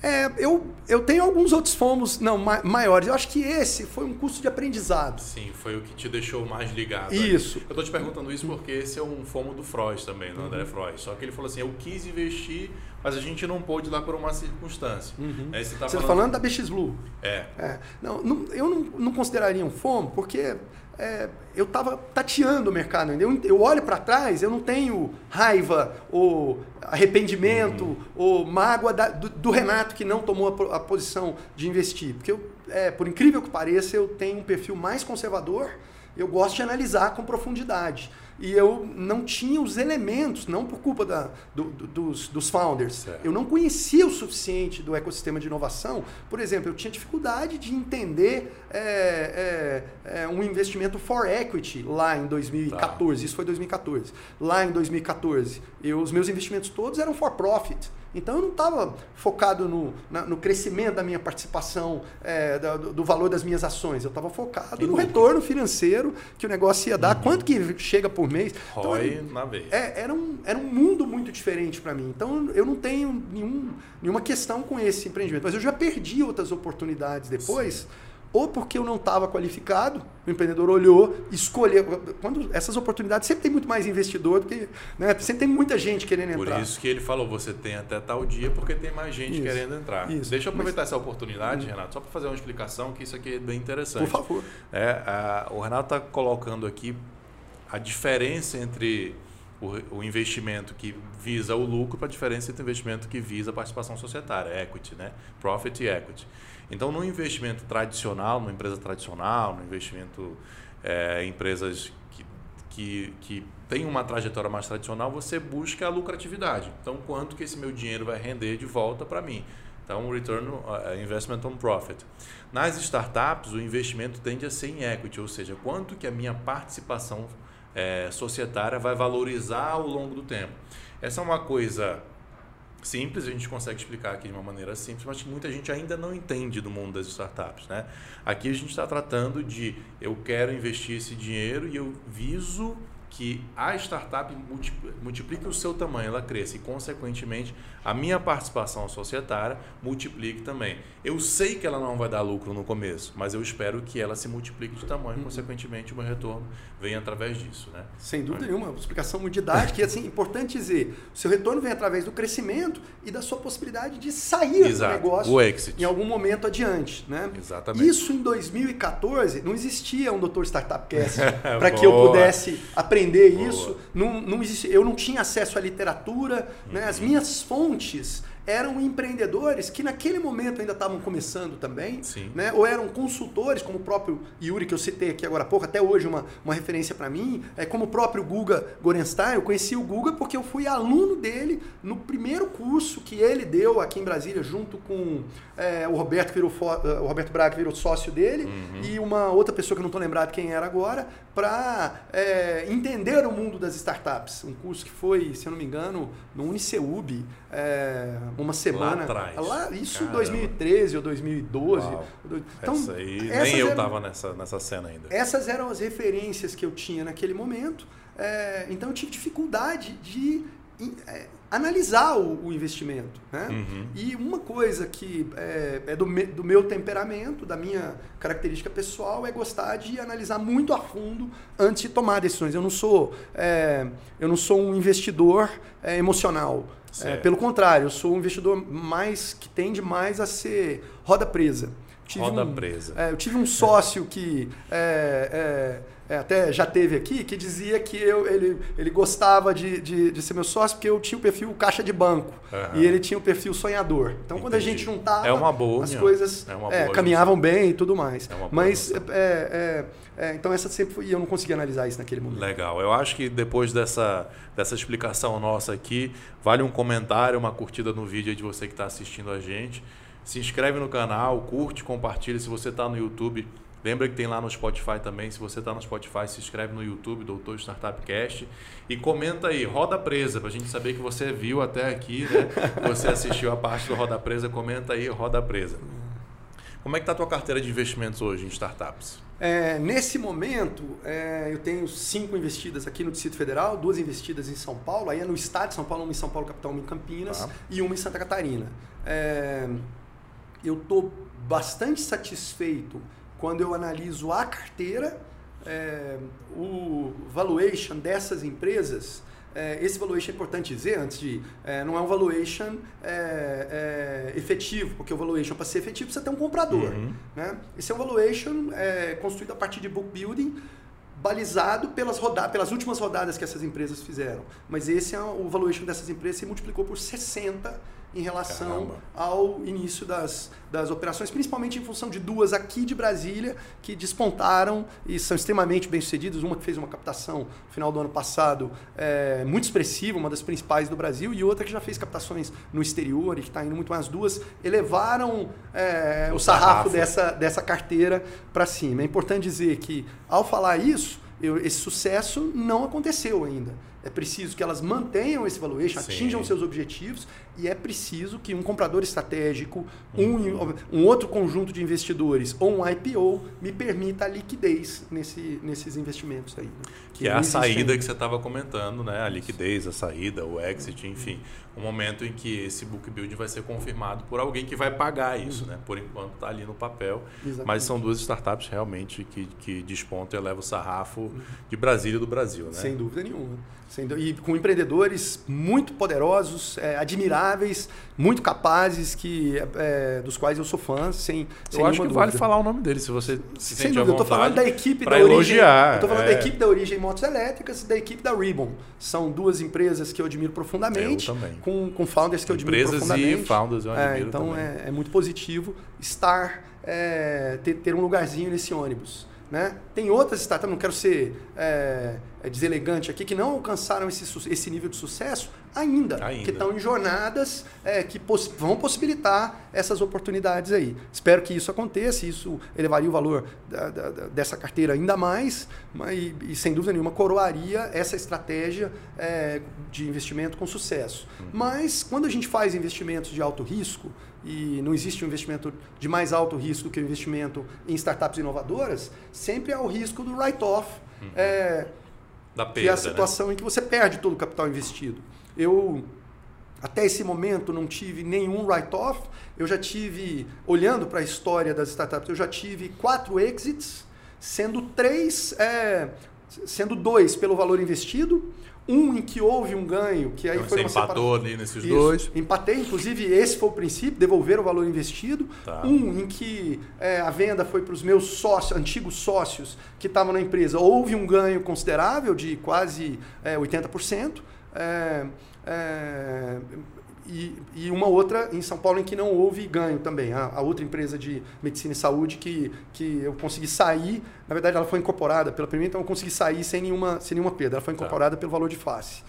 É, eu, eu tenho alguns outros fomos não ma maiores. Eu acho que esse foi um curso de aprendizado. Sim, foi o que te deixou mais ligado. Isso. Aí. Eu estou te perguntando isso porque esse é um fomo do Freud também, do André uhum. Freud. Só que ele falou assim: eu quis investir, mas a gente não pôde lá por uma circunstância. Uhum. Aí você está falando... Tá falando da BX Blue. É. é. Não, não, eu não, não consideraria um fomo porque é, eu estava tateando o mercado. Eu, eu olho para trás, eu não tenho raiva ou arrependimento uhum. ou mágoa da, do, do, Renato que não tomou a, a posição de investir. Porque, eu, é, por incrível que pareça, eu tenho um perfil mais conservador, eu gosto de analisar com profundidade e eu não tinha os elementos, não por culpa da, do, do, dos, dos founders. Certo. Eu não conhecia o suficiente do ecossistema de inovação. Por exemplo, eu tinha dificuldade de entender é, é, é, um investimento for equity lá em 2014. Tá. Isso foi 2014. Lá em 2014, eu, os meus investimentos todos eram for profit. Então eu não estava focado no, na, no crescimento da minha participação, é, do, do, valor das minhas ações. Eu estava focado no retorno financeiro que o negócio ia dar, uhum. quanto que chega por mês. Então, Roy na vez. É, era, um, era um mundo muito diferente para mim. Então eu não tenho nenhum, nenhuma questão com esse empreendimento. Mas eu já perdi outras oportunidades depois. Sim ou porque eu não estava qualificado, o empreendedor olhou, escolheu. Quando essas oportunidades sempre tem muito mais investidor do que. Né, sempre tem muita gente querendo entrar. Por isso que ele falou, você tem até tal dia, porque tem mais gente isso, querendo entrar. Isso. Deixa eu aproveitar Mas, essa oportunidade, hum. Renato, só para fazer uma explicação, que isso aqui é bem interessante. Por favor. É, a, o Renato está colocando aqui a diferença entre o, o, investimento que visa o lucro para a diferença entre o investimento que visa a participação societária, equity, né? Profit e equity. Então, no investimento tradicional, numa empresa tradicional, no investimento é, em empresas que, que, que têm uma trajetória mais tradicional, você busca a lucratividade. Então, quanto que esse meu dinheiro vai render de volta para mim? Então, return uh, investment on profit. Nas startups, o investimento tende a ser em equity, ou seja, quanto que a minha participação é, societária vai valorizar ao longo do tempo. Essa é uma coisa simples, a gente consegue explicar aqui de uma maneira simples, mas que muita gente ainda não entende do mundo das startups. Né? Aqui a gente está tratando de eu quero investir esse dinheiro e eu viso que a startup multiplique o seu tamanho, ela cresça e, consequentemente, a minha participação societária multiplique também. Eu sei que ela não vai dar lucro no começo, mas eu espero que ela se multiplique de tamanho, uhum. consequentemente, o meu retorno venha através disso. Né? Sem dúvida nenhuma, uma explicação muito didática e, assim, importante dizer, o seu retorno vem através do crescimento e da sua possibilidade de sair Exato. do negócio o exit. em algum momento adiante. Né? Exatamente. Isso em 2014, não existia um Doutor Startup Cast para que eu pudesse aprender aprender Boa. isso. Não, não existe, eu não tinha acesso à literatura, uhum. né? as minhas fontes eram empreendedores que naquele momento ainda estavam começando também, Sim. né? ou eram consultores, como o próprio Yuri, que eu citei aqui agora há pouco, até hoje uma, uma referência para mim, é como o próprio Guga Gorenstein, eu conheci o Guga porque eu fui aluno dele no primeiro curso que ele deu aqui em Brasília, junto com é, o Roberto virou o Roberto Braga virou sócio dele uhum. e uma outra pessoa que eu não estou lembrado quem era agora, para é, entender o mundo das startups. Um curso que foi, se eu não me engano, no Uniceub, é, uma semana. Lá atrás. Lá, isso em 2013 ou 2012. Uau. Então, Essa aí, nem eu estava nessa, nessa cena ainda. Essas eram as referências que eu tinha naquele momento. É, então eu tive dificuldade de é, analisar o, o investimento. Né? Uhum. E uma coisa que é, é do, me, do, meu temperamento, da minha característica pessoal, é gostar de analisar muito a fundo antes de tomar decisões. Eu não sou, é, eu não sou um investidor emocional. É, pelo contrário, eu sou um investidor mais que tende mais a ser roda presa. Tive roda um, presa. É, eu tive um sócio que é, até já teve aqui, que dizia que eu, ele, ele gostava de, de, de, ser meu sócio porque eu tinha o perfil caixa de banco uhum. e ele tinha o perfil sonhador. Então, Entendi. quando a gente juntava, é uma boa, as coisas é é, caminhavam bem e tudo mais. É Mas, é, é, então, essa sempre foi, e eu não conseguia analisar isso naquele momento. Legal. Eu acho que depois dessa, dessa explicação nossa aqui, vale um comentário, uma curtida no vídeo de você que está assistindo a gente. Se inscreve no canal, curte, compartilha. Se você está no YouTube, Lembra que tem lá no Spotify também. Se você está no Spotify, se inscreve no YouTube, Doutor Startup Cast. E comenta aí, Roda Presa, para a gente saber que você viu até aqui, né? Você assistiu a parte do Roda Presa, comenta aí, Roda Presa. Como é que está a tua carteira de investimentos hoje em startups? É, nesse momento, é, eu tenho cinco investidas aqui no Distrito Federal, duas investidas em São Paulo, aí é no estado de São Paulo, uma em São Paulo, capital, uma em Campinas ah. e uma em Santa Catarina. É, eu estou bastante satisfeito quando eu analiso a carteira, é, o valuation dessas empresas, é, esse valuation é importante dizer antes de. É, não é um valuation é, é efetivo, porque o valuation, para ser efetivo, precisa ter um comprador. Uhum. Né? Esse é um valuation é, construído a partir de book building, balizado pelas, rodadas, pelas últimas rodadas que essas empresas fizeram. Mas esse é o valuation dessas empresas se multiplicou por 60 em relação Caramba. ao início das, das operações, principalmente em função de duas aqui de Brasília que despontaram e são extremamente bem-sucedidas. Uma que fez uma captação no final do ano passado é, muito expressiva, uma das principais do Brasil, e outra que já fez captações no exterior e que está indo muito mais. As duas elevaram é, o, o sarrafo, sarrafo dessa, dessa carteira para cima. É importante dizer que, ao falar isso, eu, esse sucesso não aconteceu ainda. É preciso que elas mantenham esse valuation, Sim. atinjam seus objetivos e é preciso que um comprador estratégico, uhum. um, um outro conjunto de investidores ou um IPO me permita a liquidez nesse, nesses investimentos aí. Né? Que, que é a saída ainda. que você estava comentando, né? A liquidez, a saída, o exit, enfim. O momento em que esse book build vai ser confirmado por alguém que vai pagar isso, uhum. né? Por enquanto está ali no papel. Exatamente. Mas são duas startups realmente que, que despontam e elevam o sarrafo uhum. de Brasília e do Brasil, né? Sem dúvida nenhuma. E com empreendedores muito poderosos, é, admiráveis, muito capazes, que, é, dos quais eu sou fã, sem, sem Eu acho que dúvida. vale falar o nome deles, se você se sem dúvida, eu estou falando da equipe da elogiar, origem. Eu falando é. da equipe da Origem Motos Elétricas e da equipe da Ribbon. São duas empresas que eu admiro profundamente. Eu também. Com, com founders que eu admiro empresas profundamente. Empresas e founders eu admiro é, Então é, é, muito positivo estar, é, ter, ter um lugarzinho nesse ônibus. Né? Tem outras startups, não quero ser é, é, deselegante aqui, que não alcançaram esse, esse nível de sucesso ainda, ainda. que estão em jornadas é, que poss vão possibilitar essas oportunidades aí. Espero que isso aconteça, isso elevaria o valor da, da, dessa carteira ainda mais, mas, e, e, sem dúvida nenhuma coroaria essa estratégia é, de investimento com sucesso. Uhum. Mas quando a gente faz investimentos de alto risco, e não existe um investimento de mais alto risco do que o investimento em startups inovadoras, sempre há o risco do write-off, uhum. é, da perda, que é a né? situação né? em que você perde todo o capital investido. Eu, até esse momento, não tive nenhum write-off, eu já tive, olhando para a história das startups, eu já tive quatro exits, sendo três, é, sendo dois pelo valor investido, um em que houve um ganho, que aí então, foi você uma empatou separação. ali nesses Isso. dois. Empatei, inclusive esse foi o princípio, devolver o valor investido. Tá. Um em que é, a venda foi para os meus sócios, antigos sócios que estavam na empresa. Houve um ganho considerável de quase é, 80%. É, é, e, e, uma outra em São Paulo em que não houve ganho também. A, a, outra empresa de medicina e saúde que, que eu consegui sair, na verdade ela foi incorporada pela primeira, então eu consegui sair sem nenhuma, sem nenhuma perda. Ela foi tá. incorporada tá. pelo valor de face.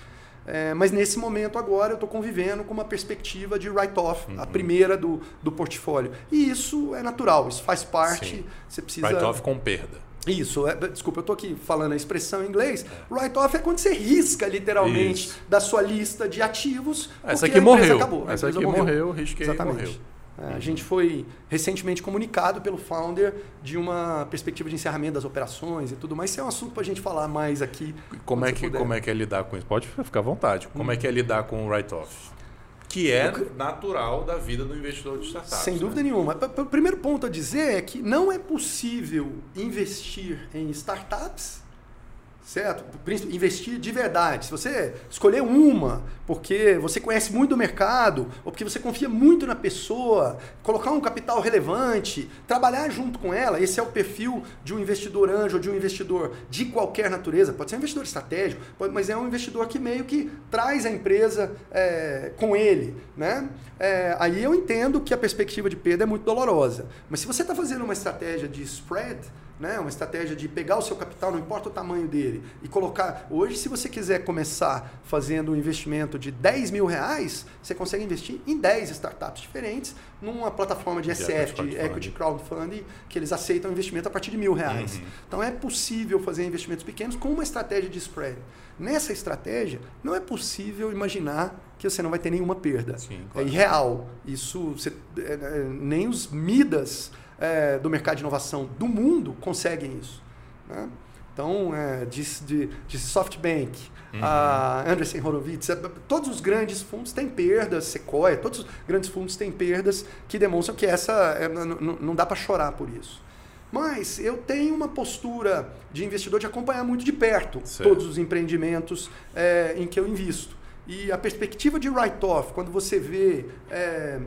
É, mas nesse momento agora eu estou convivendo com uma perspectiva de write-off, uhum. a primeira do, do portfólio. E isso é natural, isso faz parte. Sim. Você precisa. Write-off com perda. Isso, é, desculpa, eu estou aqui falando a expressão em inglês. É. Write-off é quando você risca literalmente Isso. da sua lista de ativos. Essa aqui morreu. Acabou, Essa aqui morreu, morreu risquei Exatamente. morreu. É, a gente foi recentemente comunicado pelo founder de uma perspectiva de encerramento das operações e tudo mais. Isso é um assunto para a gente falar mais aqui. Como é, que, como é que é lidar com isso? Pode ficar à vontade. Como hum. é que é lidar com o write-off? Que é natural da vida do investidor de startups. Sem né? dúvida nenhuma. O primeiro ponto a dizer é que não é possível investir em startups certo? Investir de verdade. Se você escolher uma porque você conhece muito do mercado ou porque você confia muito na pessoa, colocar um capital relevante, trabalhar junto com ela, esse é o perfil de um investidor anjo ou de um investidor de qualquer natureza. Pode ser um investidor estratégico, mas é um investidor que meio que traz a empresa é, com ele, né? É, aí eu entendo que a perspectiva de perda é muito dolorosa. Mas se você está fazendo uma estratégia de spread, né? uma estratégia de pegar o seu capital, não importa o tamanho dele, e colocar. Hoje, se você quiser começar fazendo um investimento de 10 mil reais, você consegue investir em 10 startups diferentes numa plataforma de SF, de Equity Crowdfunding, que eles aceitam investimento a partir de mil reais. Uhum. Então é possível fazer investimentos pequenos com uma estratégia de spread. Nessa estratégia, não é possível imaginar que você não vai ter nenhuma perda. Sim, claro. É irreal. Isso você, é, é, nem os Midas é, do mercado de inovação do mundo conseguem isso. Né? Então, é, de, de, de SoftBank, uhum. a Anderson Horowitz, é, todos os grandes fundos têm perdas, Sequoia, todos os grandes fundos têm perdas que demonstram que essa é, não dá para chorar por isso. Mas eu tenho uma postura de investidor de acompanhar muito de perto certo. todos os empreendimentos é, em que eu invisto. E a perspectiva de write-off, quando você vê é,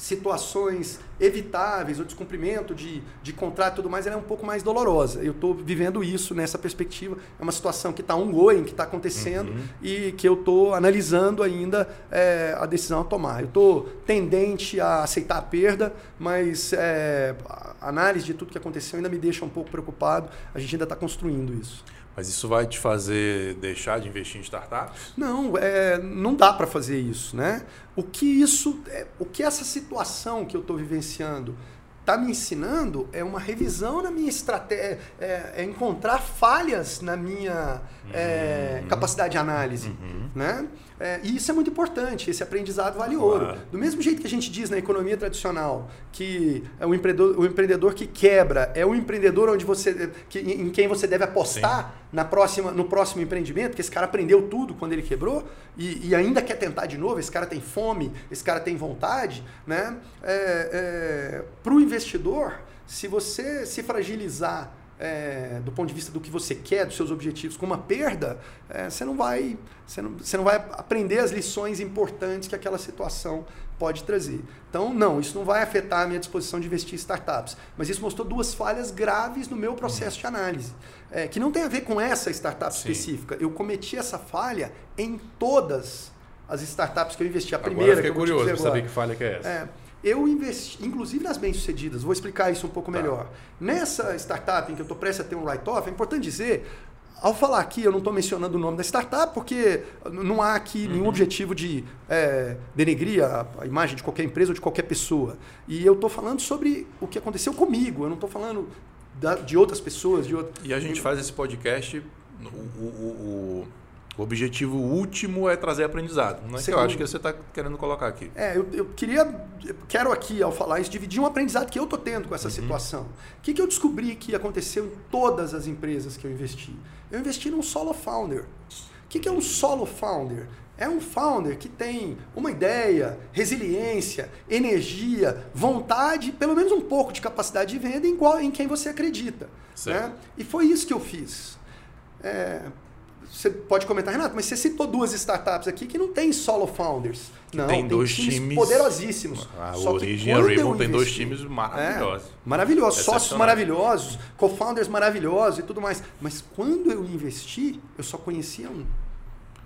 situações evitáveis, o descumprimento de, de contrato e tudo mais, ela é um pouco mais dolorosa. Eu estou vivendo isso nessa perspectiva. É uma situação que está ongoing, que está acontecendo uhum. e que eu estou analisando ainda é, a decisão a tomar. Eu estou tendente a aceitar a perda, mas é, a análise de tudo que aconteceu ainda me deixa um pouco preocupado. A gente ainda está construindo isso. Mas isso vai te fazer deixar de investir em startups? Não, é, não dá para fazer isso, né? O que isso, é, o que essa situação que eu estou vivenciando está me ensinando é uma revisão na minha estratégia, é, é encontrar falhas na minha é, uhum. capacidade de análise, uhum. né? É, e isso é muito importante, esse aprendizado vale claro. ouro. Do mesmo jeito que a gente diz na economia tradicional que é o empreendedor, o empreendedor que quebra é o empreendedor onde você, que, em quem você deve apostar na próxima, no próximo empreendimento, que esse cara aprendeu tudo quando ele quebrou e, e, ainda quer tentar de novo, esse cara tem fome, esse cara tem vontade. Né? É, é, Para o investidor, se você se fragilizar é, do ponto de vista do que você quer, dos seus objetivos, com uma perda, é, você, não vai, você, não, você não vai aprender as lições importantes que aquela situação pode trazer. Então, não, isso não vai afetar a minha disposição de investir em startups. Mas isso mostrou duas falhas graves no meu processo de análise, é, que não tem a ver com essa startup Sim. específica. Eu cometi essa falha em todas as startups que eu investi. A primeira agora eu fiquei curioso para saber que falha que é essa. É, eu investi, inclusive nas bem-sucedidas, vou explicar isso um pouco tá. melhor. Nessa startup em que eu estou prestes a ter um write-off, é importante dizer, ao falar aqui, eu não estou mencionando o nome da startup, porque não há aqui uhum. nenhum objetivo de é, denegrir a, a, imagem de qualquer empresa ou de qualquer pessoa. E eu estou falando sobre o que aconteceu comigo, eu não estou falando da, de outras pessoas. De outro... E a gente faz esse podcast, o, o, o o objetivo último é trazer aprendizado. Não é que eu acho que você está querendo colocar aqui. É, eu, eu queria, eu quero aqui, ao falar isso, dividir um aprendizado que eu estou tendo com essa uhum. situação. O que, que eu descobri que aconteceu em todas as empresas que eu investi? Eu investi num solo founder. O que, que é um solo founder? É um founder que tem uma ideia, resiliência, energia, vontade, pelo menos um pouco de capacidade de venda em, qual, em quem você acredita. Né? E foi isso que eu fiz. É, você pode comentar, Renato, mas você citou duas startups aqui que não tem solo founders. Não, tem, tem dois times, times, poderosíssimos. A Só Origin e a Ribbon tem dois times maravilhosos. É, maravilhosos, sócios maravilhosos, co-founders maravilhosos e tudo mais. Mas quando eu investi, eu só conhecia um.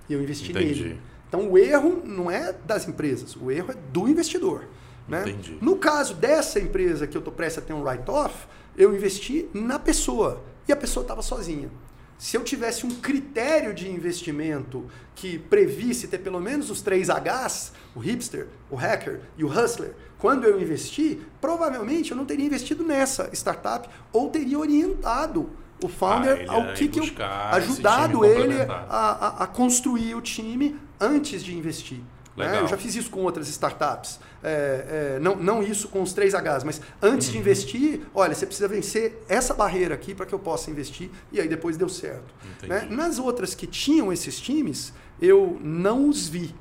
E eu investi Entendi. nele. Então o erro não é das empresas, o erro é do investidor. Né? Entendi. No caso dessa empresa que eu estou prestes a ter um write-off, eu investi na pessoa. E a pessoa estava sozinha. Se eu tivesse um critério de investimento que previsse ter pelo menos os três Hs, o hipster, o hacker e o hustler, quando eu investi, provavelmente eu não teria investido nessa startup ou teria orientado o founder ah, ao que, que eu ajudado ele a, a, a, construir o time antes de investir. Né? Eu já fiz isso com outras startups. É, é, não, não isso com os 3Hs, mas antes uhum. de investir, olha, você precisa vencer essa barreira aqui para que eu possa investir. E aí depois deu certo. Né? Nas outras que tinham esses times, eu não os vi.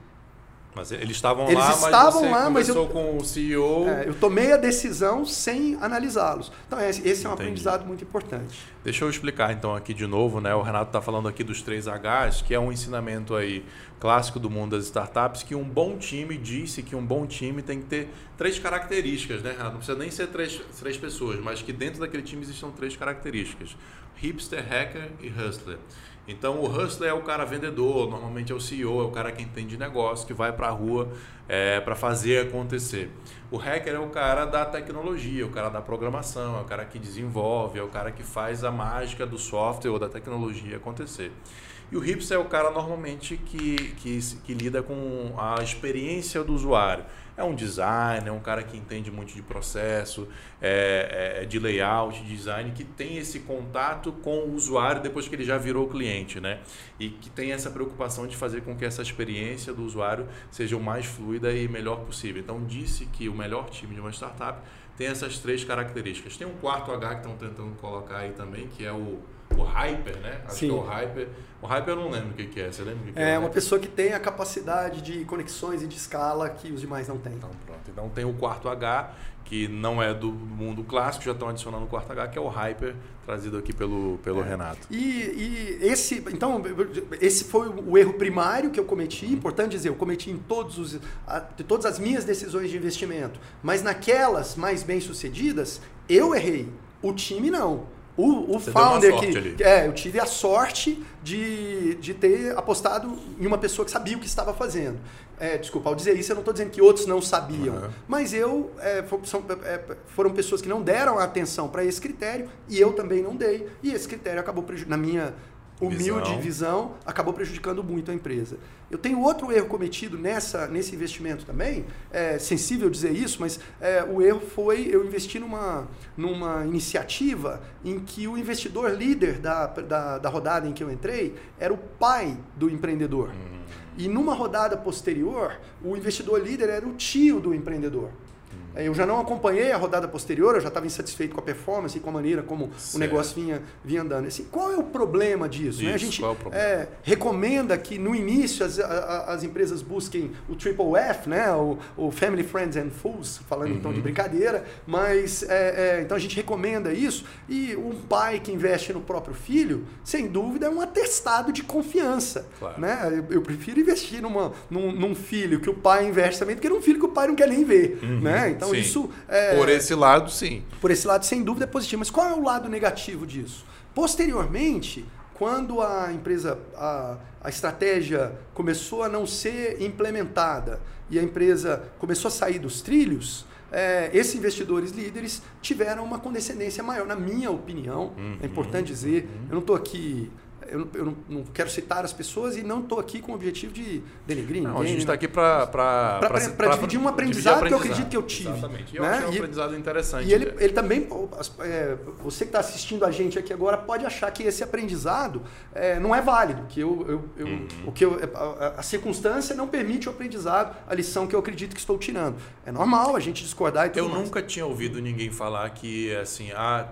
Mas eles estavam eles lá, estavam mas lá, mas eu, com o CEO. É, eu tomei a decisão sem analisá-los. Então esse, esse é um aprendizado muito importante. Deixa eu explicar então aqui de novo, né? O Renato está falando aqui dos três Hs, que é um ensinamento aí clássico do mundo das startups, que um bom time disse que um bom time tem que ter três características, né, Renato? Não precisa nem ser três, três pessoas, mas que dentro daquele time existam três características: hipster, hacker e hustler. Então o hustler é o cara vendedor, normalmente é o CEO, é o cara que entende negócio, que vai para a rua é, para fazer acontecer. O hacker é o cara da tecnologia, o cara da programação, é o cara que desenvolve, é o cara que faz a mágica do software ou da tecnologia acontecer. E o hipster é o cara normalmente que, que, que lida com a experiência do usuário é um designer, é um cara que entende muito de processo, é, é, de layout, de design, que tem esse contato com o usuário depois que ele já virou cliente, né? E que tem essa preocupação de fazer com que essa experiência do usuário seja o mais fluida e melhor possível. Então, disse que o melhor time de uma startup tem essas três características. Tem um quarto H que estão tentando colocar aí também, que é o o Hyper, né? Acho Sim. que é o Hyper. O Hyper eu não lembro o que, que é. Você lembra o que, que é? É uma pessoa que tem a capacidade de conexões e de escala que os demais não têm. Então, pronto. Então tem o quarto H, que não é do mundo clássico, já estão adicionando o quarto H, que é o Hyper, trazido aqui pelo, pelo é. Renato. E, e, esse, então, esse foi o erro primário que eu cometi. Uhum. Importante dizer, eu cometi em todos os, a, todas as minhas decisões de investimento. Mas naquelas mais bem sucedidas, eu errei. O time não. O, o founder que. Ali. É, eu tive a sorte de, de ter apostado em uma pessoa que sabia o que estava fazendo. É, desculpa, ao dizer isso, eu não estou dizendo que outros não sabiam. Uhum. Mas eu. É, são, é, foram pessoas que não deram atenção para esse critério e eu também não dei. E esse critério acabou na minha humilde visão. visão acabou prejudicando muito a empresa. Eu tenho outro erro cometido nessa, nesse investimento também, é sensível dizer isso, mas é, o erro foi eu investir numa, numa iniciativa em que o investidor líder da, da, da rodada em que eu entrei era o pai do empreendedor. Hum. E numa rodada posterior, o investidor líder era o tio do empreendedor. É, eu já não acompanhei a rodada posterior, eu já estava insatisfeito com a performance e com a maneira como certo. o negócio vinha, vinha andando. Assim, qual é o problema disso? Isso, né? A gente é é, recomenda que no início as, as empresas busquem o Triple F, né? o, o Family, Friends and Fools, falando uhum. então de uhum. brincadeira, mas é, é, então a gente recomenda isso e um pai que investe no próprio filho, sem dúvida, é um atestado de confiança. Claro. Né? Eu, eu, prefiro investir numa, num, num, filho que o pai investe também do que num filho que o pai não quer nem ver. Uhum. Né? Então, então sim. isso. É, por esse lado, sim. Por esse lado, sem dúvida, é positivo. Mas qual é o lado negativo disso? Posteriormente, quando a empresa, a, a estratégia começou a não ser implementada e a empresa começou a sair dos trilhos, é, esses investidores líderes tiveram uma condescendência maior, na minha opinião. Uhum, é importante dizer, uhum. eu não estou aqui eu, eu não, não, quero citar as pessoas e não estou aqui com o objetivo de denegrir não, ninguém. A gente está aqui para... Para dividir um aprendizado, aprendizado, que eu acredito que eu tive. Exatamente. E eu né? acho um aprendizado interessante. E ele, ele também... É, você que está assistindo a gente aqui agora pode achar que esse aprendizado é, não é válido. Que eu, eu, eu uhum. o que eu, a, a, circunstância não permite o aprendizado, a lição que eu acredito que estou tirando. É normal a gente discordar e tudo Eu mais. nunca tinha ouvido ninguém falar que, assim, ah,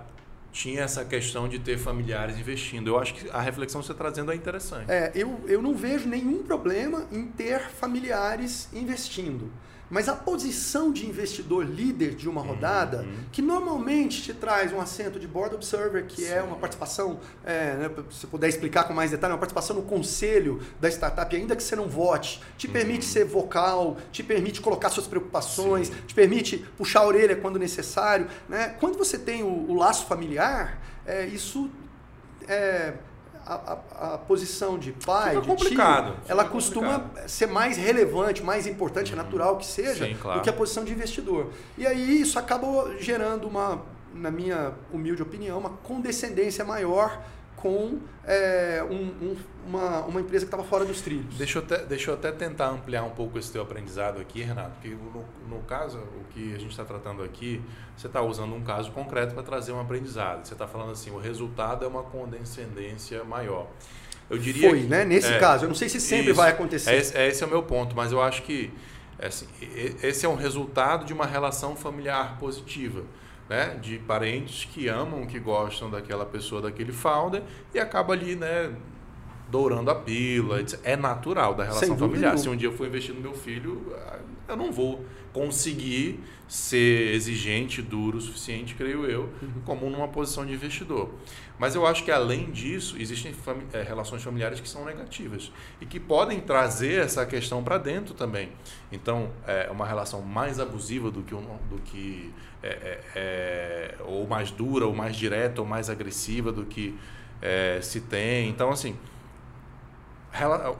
tinha essa questão de ter familiares investindo. Eu acho que a reflexão que você está trazendo é interessante. É, eu, eu não vejo nenhum problema em ter familiares investindo. Mas a posição de investidor líder de uma rodada, uhum. que normalmente te traz um assento de board observer, que Sim. é uma participação, é, né, se puder explicar com mais detalhe, uma participação no conselho da startup, ainda que você não vote, te uhum. permite ser vocal, te permite colocar suas preocupações, Sim. te permite puxar a orelha quando necessário. Né? Quando você tem o, o laço familiar, é, isso é, a, a, a, posição de pai, Fica de complicado. tio, ela costuma complicado. ser mais relevante, mais importante, é natural que seja, Sim, claro. do que a posição de investidor. E aí isso acabou gerando uma, na minha humilde opinião, uma condescendência maior com é, um, um, uma, uma empresa que estava fora dos trilhos. Deixa eu, até, deixa eu até tentar ampliar um pouco esse teu aprendizado aqui, Renato, porque no, no caso, o que a gente está tratando aqui, você está usando um caso concreto para trazer um aprendizado. Você está falando assim, o resultado é uma condescendência maior. Eu diria Foi, que, né? Nesse é, caso. Eu não sei se sempre isso, vai acontecer. Esse, esse, é o meu ponto, mas eu acho que assim, esse é um resultado de uma relação familiar positiva. Né? De parentes que amam, que gostam daquela pessoa, daquele founder, e acaba ali, né? Dourando a pílula. É natural da relação familiar. Se um dia eu for investir no meu filho, eu não vou conseguir ser exigente, duro o suficiente, creio eu, uhum. como numa posição de investidor. Mas eu acho que além disso, existem fami é, relações familiares que são negativas e que podem trazer essa questão para dentro também. Então, é uma relação mais abusiva do que, do que é, é, é, ou mais dura, ou mais direta, ou mais agressiva do que é, se tem. Então, assim,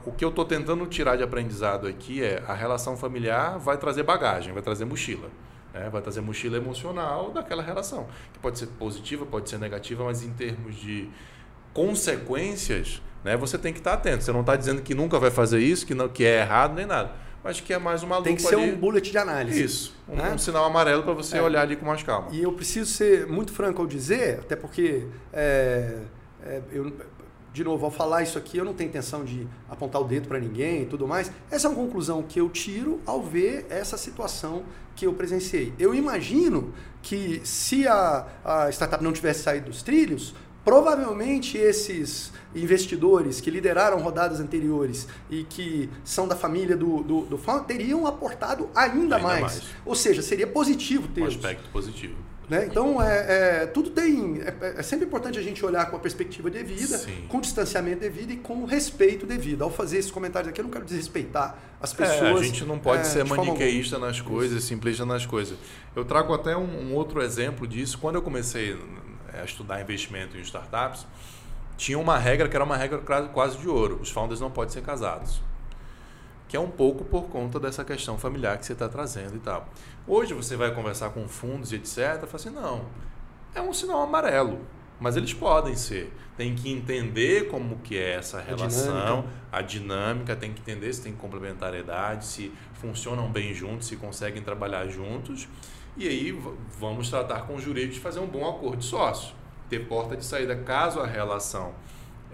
o que eu estou tentando tirar de aprendizado aqui é a relação familiar vai trazer bagagem, vai trazer mochila. Né? Vai trazer mochila emocional daquela relação. Que pode ser positiva, pode ser negativa, mas em termos de consequências, né, você tem que estar atento. Você não está dizendo que nunca vai fazer isso, que, não, que é errado nem nada. Mas que é mais uma lupa Tem que ser ali. um bullet de análise. Isso. Um, né? um sinal amarelo para você é. olhar ali com mais calma. E eu preciso ser muito franco ao dizer, até porque é, é, eu, de novo, ao falar isso aqui, eu não tenho intenção de apontar o dedo para ninguém e tudo mais. Essa é uma conclusão que eu tiro ao ver essa situação que eu presenciei. Eu imagino que se a, a startup não tivesse saído dos trilhos, provavelmente esses investidores que lideraram rodadas anteriores e que são da família do, do, do teriam aportado ainda, ainda mais. mais. Ou seja, seria positivo ter. Um aspecto positivo. Né? Então, é, é, tudo tem. É, é, sempre importante a gente olhar com a perspectiva devida, Sim. com distanciamento devido e com respeito devido. Ao fazer esses comentários aqui, eu não quero desrespeitar as pessoas. É, a gente não pode é, ser maniqueísta nas coisas, Isso. simplista nas coisas. Eu trago até um, um, outro exemplo disso. Quando eu comecei a estudar investimento em startups, tinha uma regra que era uma regra quase de ouro: os founders não podem ser casados que é um pouco por conta dessa questão familiar que você está trazendo e tal. Hoje você vai conversar com fundos e etc. Fala assim, não, é um sinal amarelo, mas eles podem ser. Tem que entender como que é essa relação, a dinâmica, a dinâmica tem que entender se tem complementariedade, se funcionam bem juntos, se conseguem trabalhar juntos. E aí vamos tratar com o jurídico de fazer um bom acordo de sócio. Ter porta de saída caso a relação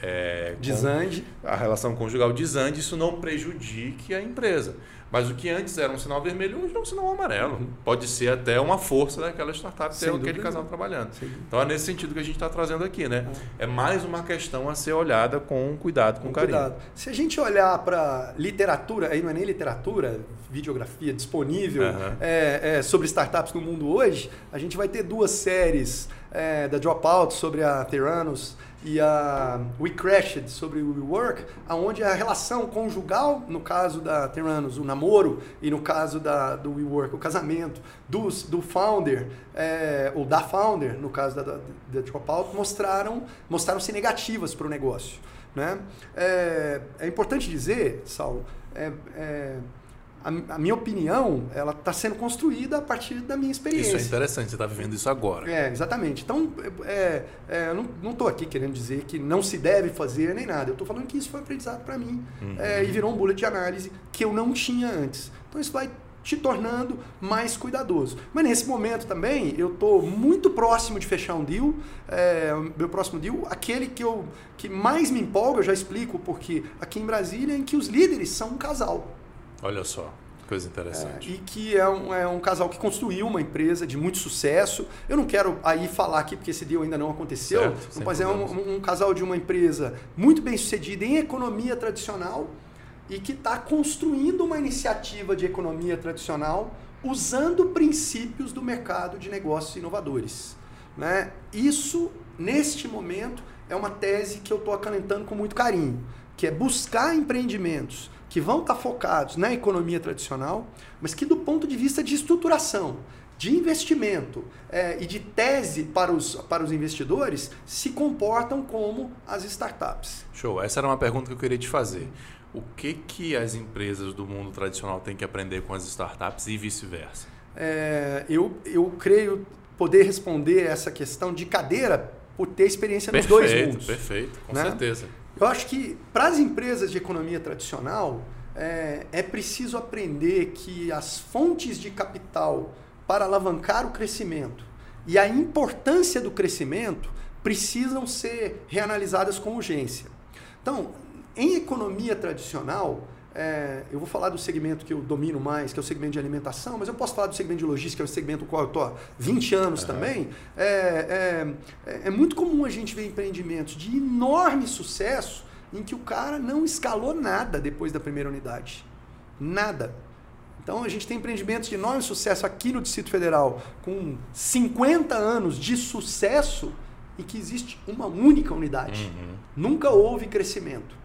é, desande. A relação conjugal desande, isso não prejudique a empresa. Mas o que antes era um sinal vermelho, hoje é um sinal amarelo. Uhum. Pode ser até uma força daquela startup ter aquele casal trabalhando. Então é nesse sentido que a gente está trazendo aqui, né? É. é mais uma questão a ser olhada com cuidado, com, com carinho. Cuidado. Se a gente olhar para literatura, aí não é nem literatura, videografia disponível uhum. é, é, sobre startups no mundo hoje, a gente vai ter duas séries é, da Dropout sobre a Theranos e a We Crashed sobre o WeWork, aonde a relação conjugal, no caso da Terranos, o namoro, e no caso da, do WeWork, o casamento dos, do founder, é, ou da founder, no caso da, da, da Dropout, mostraram, mostraram-se negativas para o negócio. Né? É, é importante dizer, Saulo, é, é a, a minha opinião, ela está sendo construída a partir da minha experiência. Isso é interessante, você está vivendo isso agora. É, exatamente. Então, é, é, eu não estou aqui querendo dizer que não se deve fazer nem nada. Eu estou falando que isso foi aprendizado para mim uhum. é, e virou um bullet de análise que eu não tinha antes. Então, isso vai te tornando mais cuidadoso. Mas nesse momento também, eu estou muito próximo de fechar um deal, é, meu próximo deal, aquele que, eu, que mais me empolga, eu já explico porque aqui em Brasília, em que os líderes são um casal. Olha só. Coisa interessante. É, e que é um, é um casal que construiu uma empresa de muito sucesso. Eu não quero aí falar aqui, porque esse deal ainda não aconteceu, certo, mas é um, um, casal de uma empresa muito bem sucedida em economia tradicional e que está construindo uma iniciativa de economia tradicional usando princípios do mercado de negócios inovadores. Né? Isso, neste momento, é uma tese que eu estou acalentando com muito carinho, que é buscar empreendimentos que vão estar focados na economia tradicional, mas que do ponto de vista de estruturação, de investimento é, e de tese para os, para os investidores, se comportam como as startups. Show. Essa era uma pergunta que eu queria te fazer. O que, que as empresas do mundo tradicional têm que aprender com as startups e vice-versa? É, eu, eu creio poder responder essa questão de cadeira por ter experiência perfeito, nos dois mundos. Perfeito, com né? certeza. Eu acho que para as empresas de economia tradicional é, é preciso aprender que as fontes de capital para alavancar o crescimento e a importância do crescimento precisam ser reanalisadas com urgência. Então, em economia tradicional, é, eu vou falar do segmento que eu domino mais, que é o segmento de alimentação, mas eu posso falar do segmento de logística, que é o segmento no qual eu estou há 20 anos uhum. também. É, é, é, muito comum a gente ver empreendimentos de enorme sucesso em que o cara não escalou nada depois da primeira unidade. Nada. Então a gente tem empreendimentos de enorme sucesso aqui no Distrito Federal, com 50 anos de sucesso e que existe uma única unidade. Uhum. Nunca houve crescimento.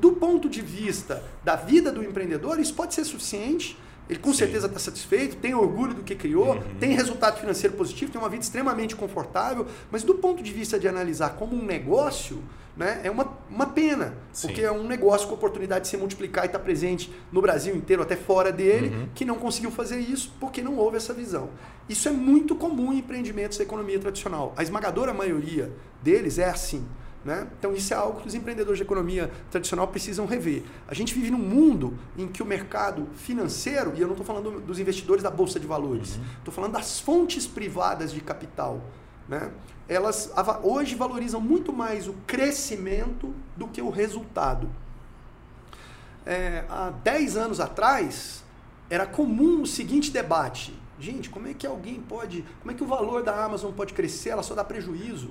Do ponto de vista da vida do empreendedor, isso pode ser suficiente. Ele com Sim. certeza está satisfeito, tem orgulho do que criou, uhum. tem resultado financeiro positivo, tem uma vida extremamente confortável. Mas do ponto de vista de analisar como um negócio, né, é uma, uma pena. Sim. Porque é um negócio com oportunidade de se multiplicar e estar tá presente no Brasil inteiro, até fora dele, uhum. que não conseguiu fazer isso porque não houve essa visão. Isso é muito comum em empreendimentos da economia tradicional. A esmagadora maioria deles é assim. Né? Então, isso é algo que os empreendedores de economia tradicional precisam rever. A gente vive num mundo em que o mercado financeiro, e eu não estou falando dos investidores da Bolsa de Valores, estou uhum. falando das fontes privadas de capital. Né? Elas hoje valorizam muito mais o crescimento do que o resultado. É, há 10 anos atrás, era comum o seguinte debate: gente, como é que alguém pode. Como é que o valor da Amazon pode crescer? Ela só dá prejuízo.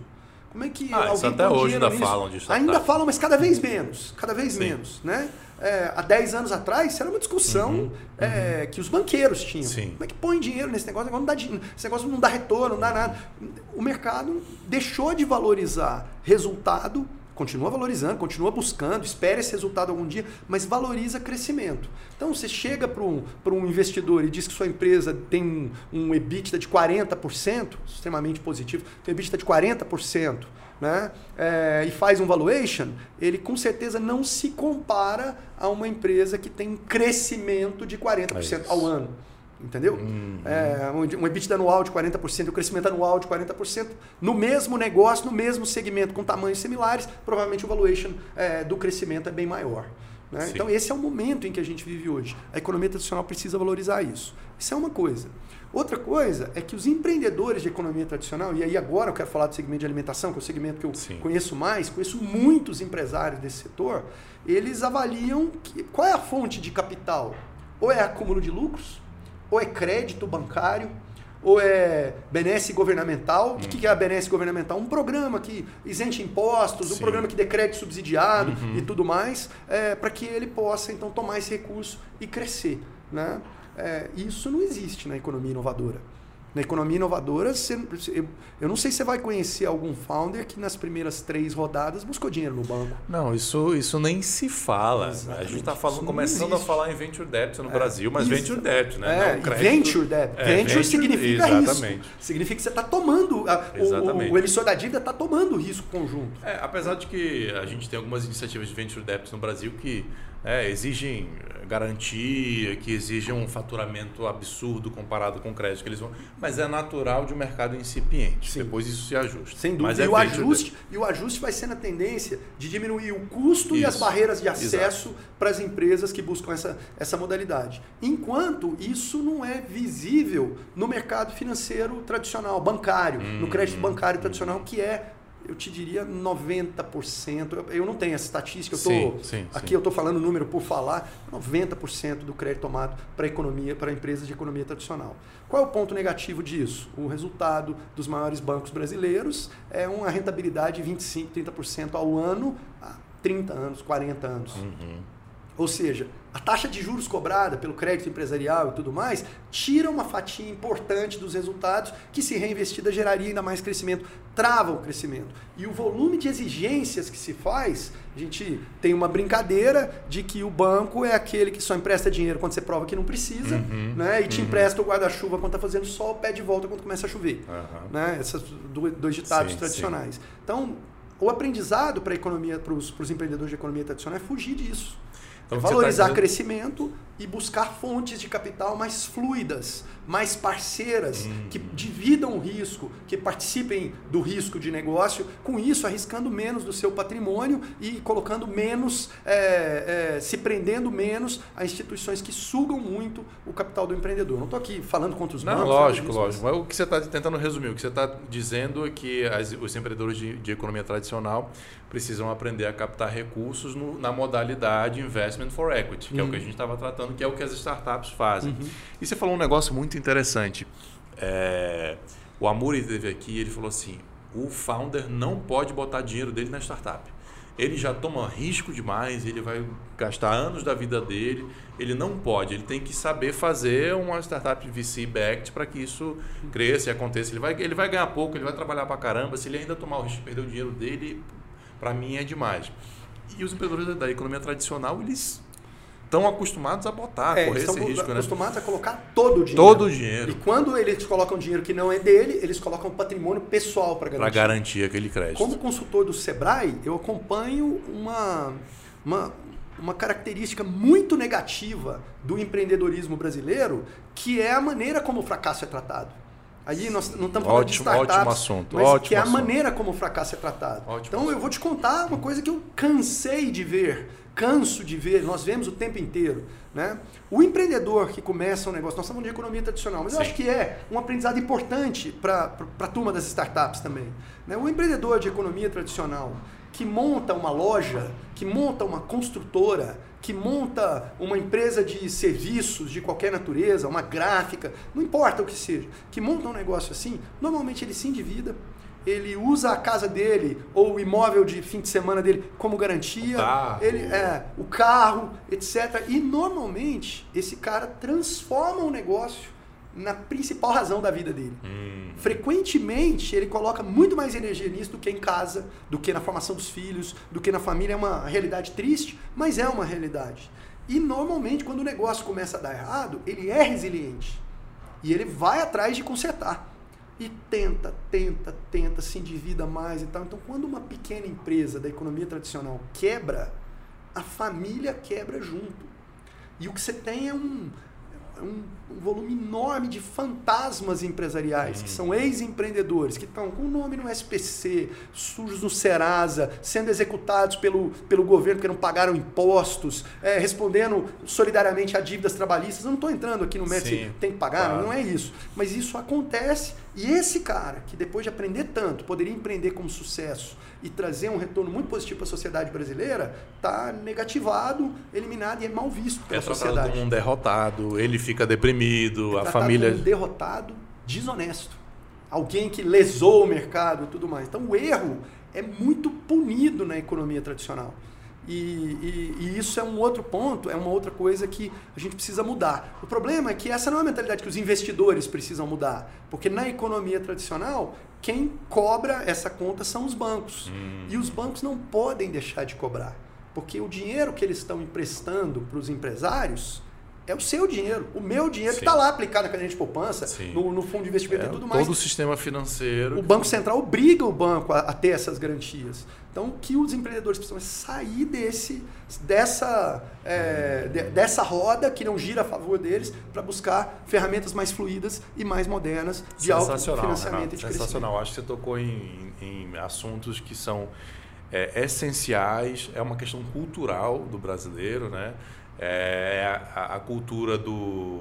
Como é que ah, alguém até hoje ainda nisso? falam disso. Ainda falam, mas cada vez menos. Cada vez Sim. menos. Né? É, há 10 anos atrás, isso era uma discussão uhum, é, uhum. que os banqueiros tinham. Sim. Como é que põe dinheiro nesse negócio? Não dá, esse negócio não dá retorno, não dá nada. O mercado deixou de valorizar resultado continua valorizando, continua buscando, espera esse resultado algum dia, mas valoriza crescimento. Então, você chega para um, um investidor e diz que sua empresa tem um, um EBITDA de 40%, extremamente positivo, tem um EBITDA de 40%, né? É, e faz um valuation, ele com certeza não se compara a uma empresa que tem crescimento de 40% é ao ano. Entendeu? Uhum. É, um EBITDA anual de 40%, o um crescimento anual de 40%, no mesmo negócio, no mesmo segmento, com tamanhos similares, provavelmente o valuation é, do crescimento é bem maior. Né? Então, esse é o momento em que a gente vive hoje. A economia tradicional precisa valorizar isso. Isso é uma coisa. Outra coisa é que os empreendedores de economia tradicional, e aí agora eu quero falar do segmento de alimentação, que é o segmento que eu Sim. conheço mais, conheço muitos empresários desse setor, eles avaliam que, qual é a fonte de capital. Ou é acúmulo de lucros, ou é crédito bancário, ou é benesse governamental. Hum. O que é a benesse governamental? Um programa que isente impostos, Sim. um programa que dê crédito subsidiado uhum. e tudo mais, é, para que ele possa então tomar esse recurso e crescer. Né? É, isso não existe na economia inovadora. Na economia inovadora, você, eu, eu não sei se você vai conhecer algum founder que nas primeiras três rodadas buscou dinheiro no banco. Não, isso, isso nem se fala. Exatamente. A gente está começando a falar em venture debt no é, Brasil, mas isso. venture debt, né? É, não, venture debt. É, venture, venture, significa exatamente. risco. Significa que você está tomando, a, o, o, emissor da dívida está tomando risco conjunto. É, apesar de que a gente tem algumas iniciativas de venture debt no Brasil que é, exigem garantia, que exigem um faturamento absurdo comparado com o crédito que eles vão. Mas é natural de um mercado incipiente. Sim. Depois isso se ajusta. Sem dúvida. É e, o ajuste, e o ajuste vai ser na tendência de diminuir o custo isso. e as barreiras de acesso Exato. para as empresas que buscam essa, essa modalidade. Enquanto isso não é visível no mercado financeiro tradicional, bancário, hum, no crédito hum, bancário tradicional, que é eu te diria 90%. Eu não tenho essa estatística, eu tô, sim, sim, aqui sim. eu estou falando número por falar, 90% do crédito tomado para economia, para empresas de economia tradicional. Qual é o ponto negativo disso? O resultado dos maiores bancos brasileiros é uma rentabilidade de 25%, 30% ao ano há 30 anos, 40 anos. Uhum. Ou seja, a taxa de juros cobrada pelo crédito empresarial e tudo mais tira uma fatia importante dos resultados que, se reinvestida, geraria ainda mais crescimento, trava o crescimento. E o volume de exigências que se faz, a gente tem uma brincadeira de que o banco é aquele que só empresta dinheiro quando você prova que não precisa, uhum, né? e te uhum. empresta o guarda-chuva quando está fazendo sol, pede de volta quando começa a chover. Uhum. Né? Esses dois ditados sim, tradicionais. Sim. Então, o aprendizado para economia, para os empreendedores de economia tradicional é fugir disso. Então, é valorizar tá crescimento e buscar fontes de capital mais fluidas, mais parceiras, hum. que dividam o risco, que participem do risco de negócio, com isso arriscando menos do seu patrimônio e colocando menos, é, é, se prendendo menos a instituições que sugam muito o capital do empreendedor. Não estou aqui falando contra os Não, bancos. Lógico, lógico. Mas o que você está tentando resumir, o que você está dizendo é que as, os empreendedores de, de economia tradicional precisam aprender a captar recursos no, na modalidade Investment for Equity, que uhum. é o que a uhum. gente estava tratando, que é o que as startups fazem. Uhum. E você falou um negócio muito interessante. É, o Amuri teve aqui ele falou assim: o founder não pode botar dinheiro dele na startup ele já toma risco demais, ele vai gastar anos da vida dele, ele não pode, ele tem que saber fazer uma startup VC backed para que isso cresça e aconteça. Ele vai, ele vai ganhar pouco, ele vai trabalhar para caramba, se ele ainda tomar o risco de perder o dinheiro dele, para mim é demais. E os empreendedores da economia tradicional, eles estão acostumados a botar, é, correr esse risco, né? acostumados a colocar todo o dinheiro. Todo o dinheiro. E quando eles colocam dinheiro que não é dele, eles colocam patrimônio pessoal para garantir. Para garantir aquele crédito. Como consultor do Sebrae, eu acompanho uma, uma, uma característica muito negativa do empreendedorismo brasileiro, que é a maneira como o fracasso é tratado. Aí nós não estamos falando de startups, ótimo assunto, mas ótimo que é a assunto. maneira como o fracasso é tratado. Ótimo então assunto. eu vou te contar uma coisa que eu cansei de ver canso de ver, nós vemos o tempo inteiro. Né? O empreendedor que começa um negócio, nós estamos de economia tradicional, mas Sim. eu acho que é um aprendizado importante para a turma das startups também. Né? O empreendedor de economia tradicional que monta uma loja, que monta uma construtora, que monta uma empresa de serviços de qualquer natureza, uma gráfica, não importa o que seja, que monta um negócio assim, normalmente ele se endivida, ele usa a casa dele ou o imóvel de fim de semana dele como garantia, o carro, ele, é, o carro etc. E normalmente esse cara transforma o negócio na principal razão da vida dele. Hum. Frequentemente ele coloca muito mais energia nisso do que em casa, do que na formação dos filhos, do que na família. É uma realidade triste, mas é uma realidade. E normalmente quando o negócio começa a dar errado, ele é resiliente. E ele vai atrás de consertar e tenta, tenta, tenta, se endivida mais e tal. Então, quando uma pequena empresa da economia tradicional quebra, a família quebra junto. E o que você tem é um, um, um volume enorme de fantasmas empresariais, que são ex-empreendedores, que estão com o nome no SPC, sujos no Serasa, sendo executados pelo, pelo governo porque não pagaram impostos, é, respondendo solidariamente a dívidas trabalhistas. Eu não estou entrando aqui no mérito se tem que pagar, claro. não é isso. Mas isso acontece e esse cara, que depois de aprender tanto, poderia empreender como sucesso e trazer um retorno muito positivo para a sociedade brasileira, está negativado, eliminado e é mal visto pela é sociedade. como um derrotado, ele fica deprimido, é a família... Como um derrotado, desonesto. Alguém que lesou o mercado e tudo mais. Então o erro é muito punido na economia tradicional. E, e, e, isso é um outro ponto, é uma outra coisa que a gente precisa mudar. O problema é que essa não é a mentalidade que os investidores precisam mudar. Porque na economia tradicional, quem cobra essa conta são os bancos. Hum. E os bancos não podem deixar de cobrar. Porque o dinheiro que eles estão emprestando para os empresários é o seu dinheiro, o meu dinheiro Sim. que está lá aplicado na caderneta de poupança, no, no, fundo de investimento é, e tudo mais. Todo o sistema financeiro. O Banco Central obriga o banco a, a, ter essas garantias. Então, o que os empreendedores precisam é sair desse, dessa, é, de, dessa roda que não gira a favor deles para buscar ferramentas mais fluídas e mais modernas de autofinanciamento Renato, e de Sensacional. Acho que você tocou em, em assuntos que são é, essenciais, é uma questão cultural do brasileiro, né? É a, a cultura do,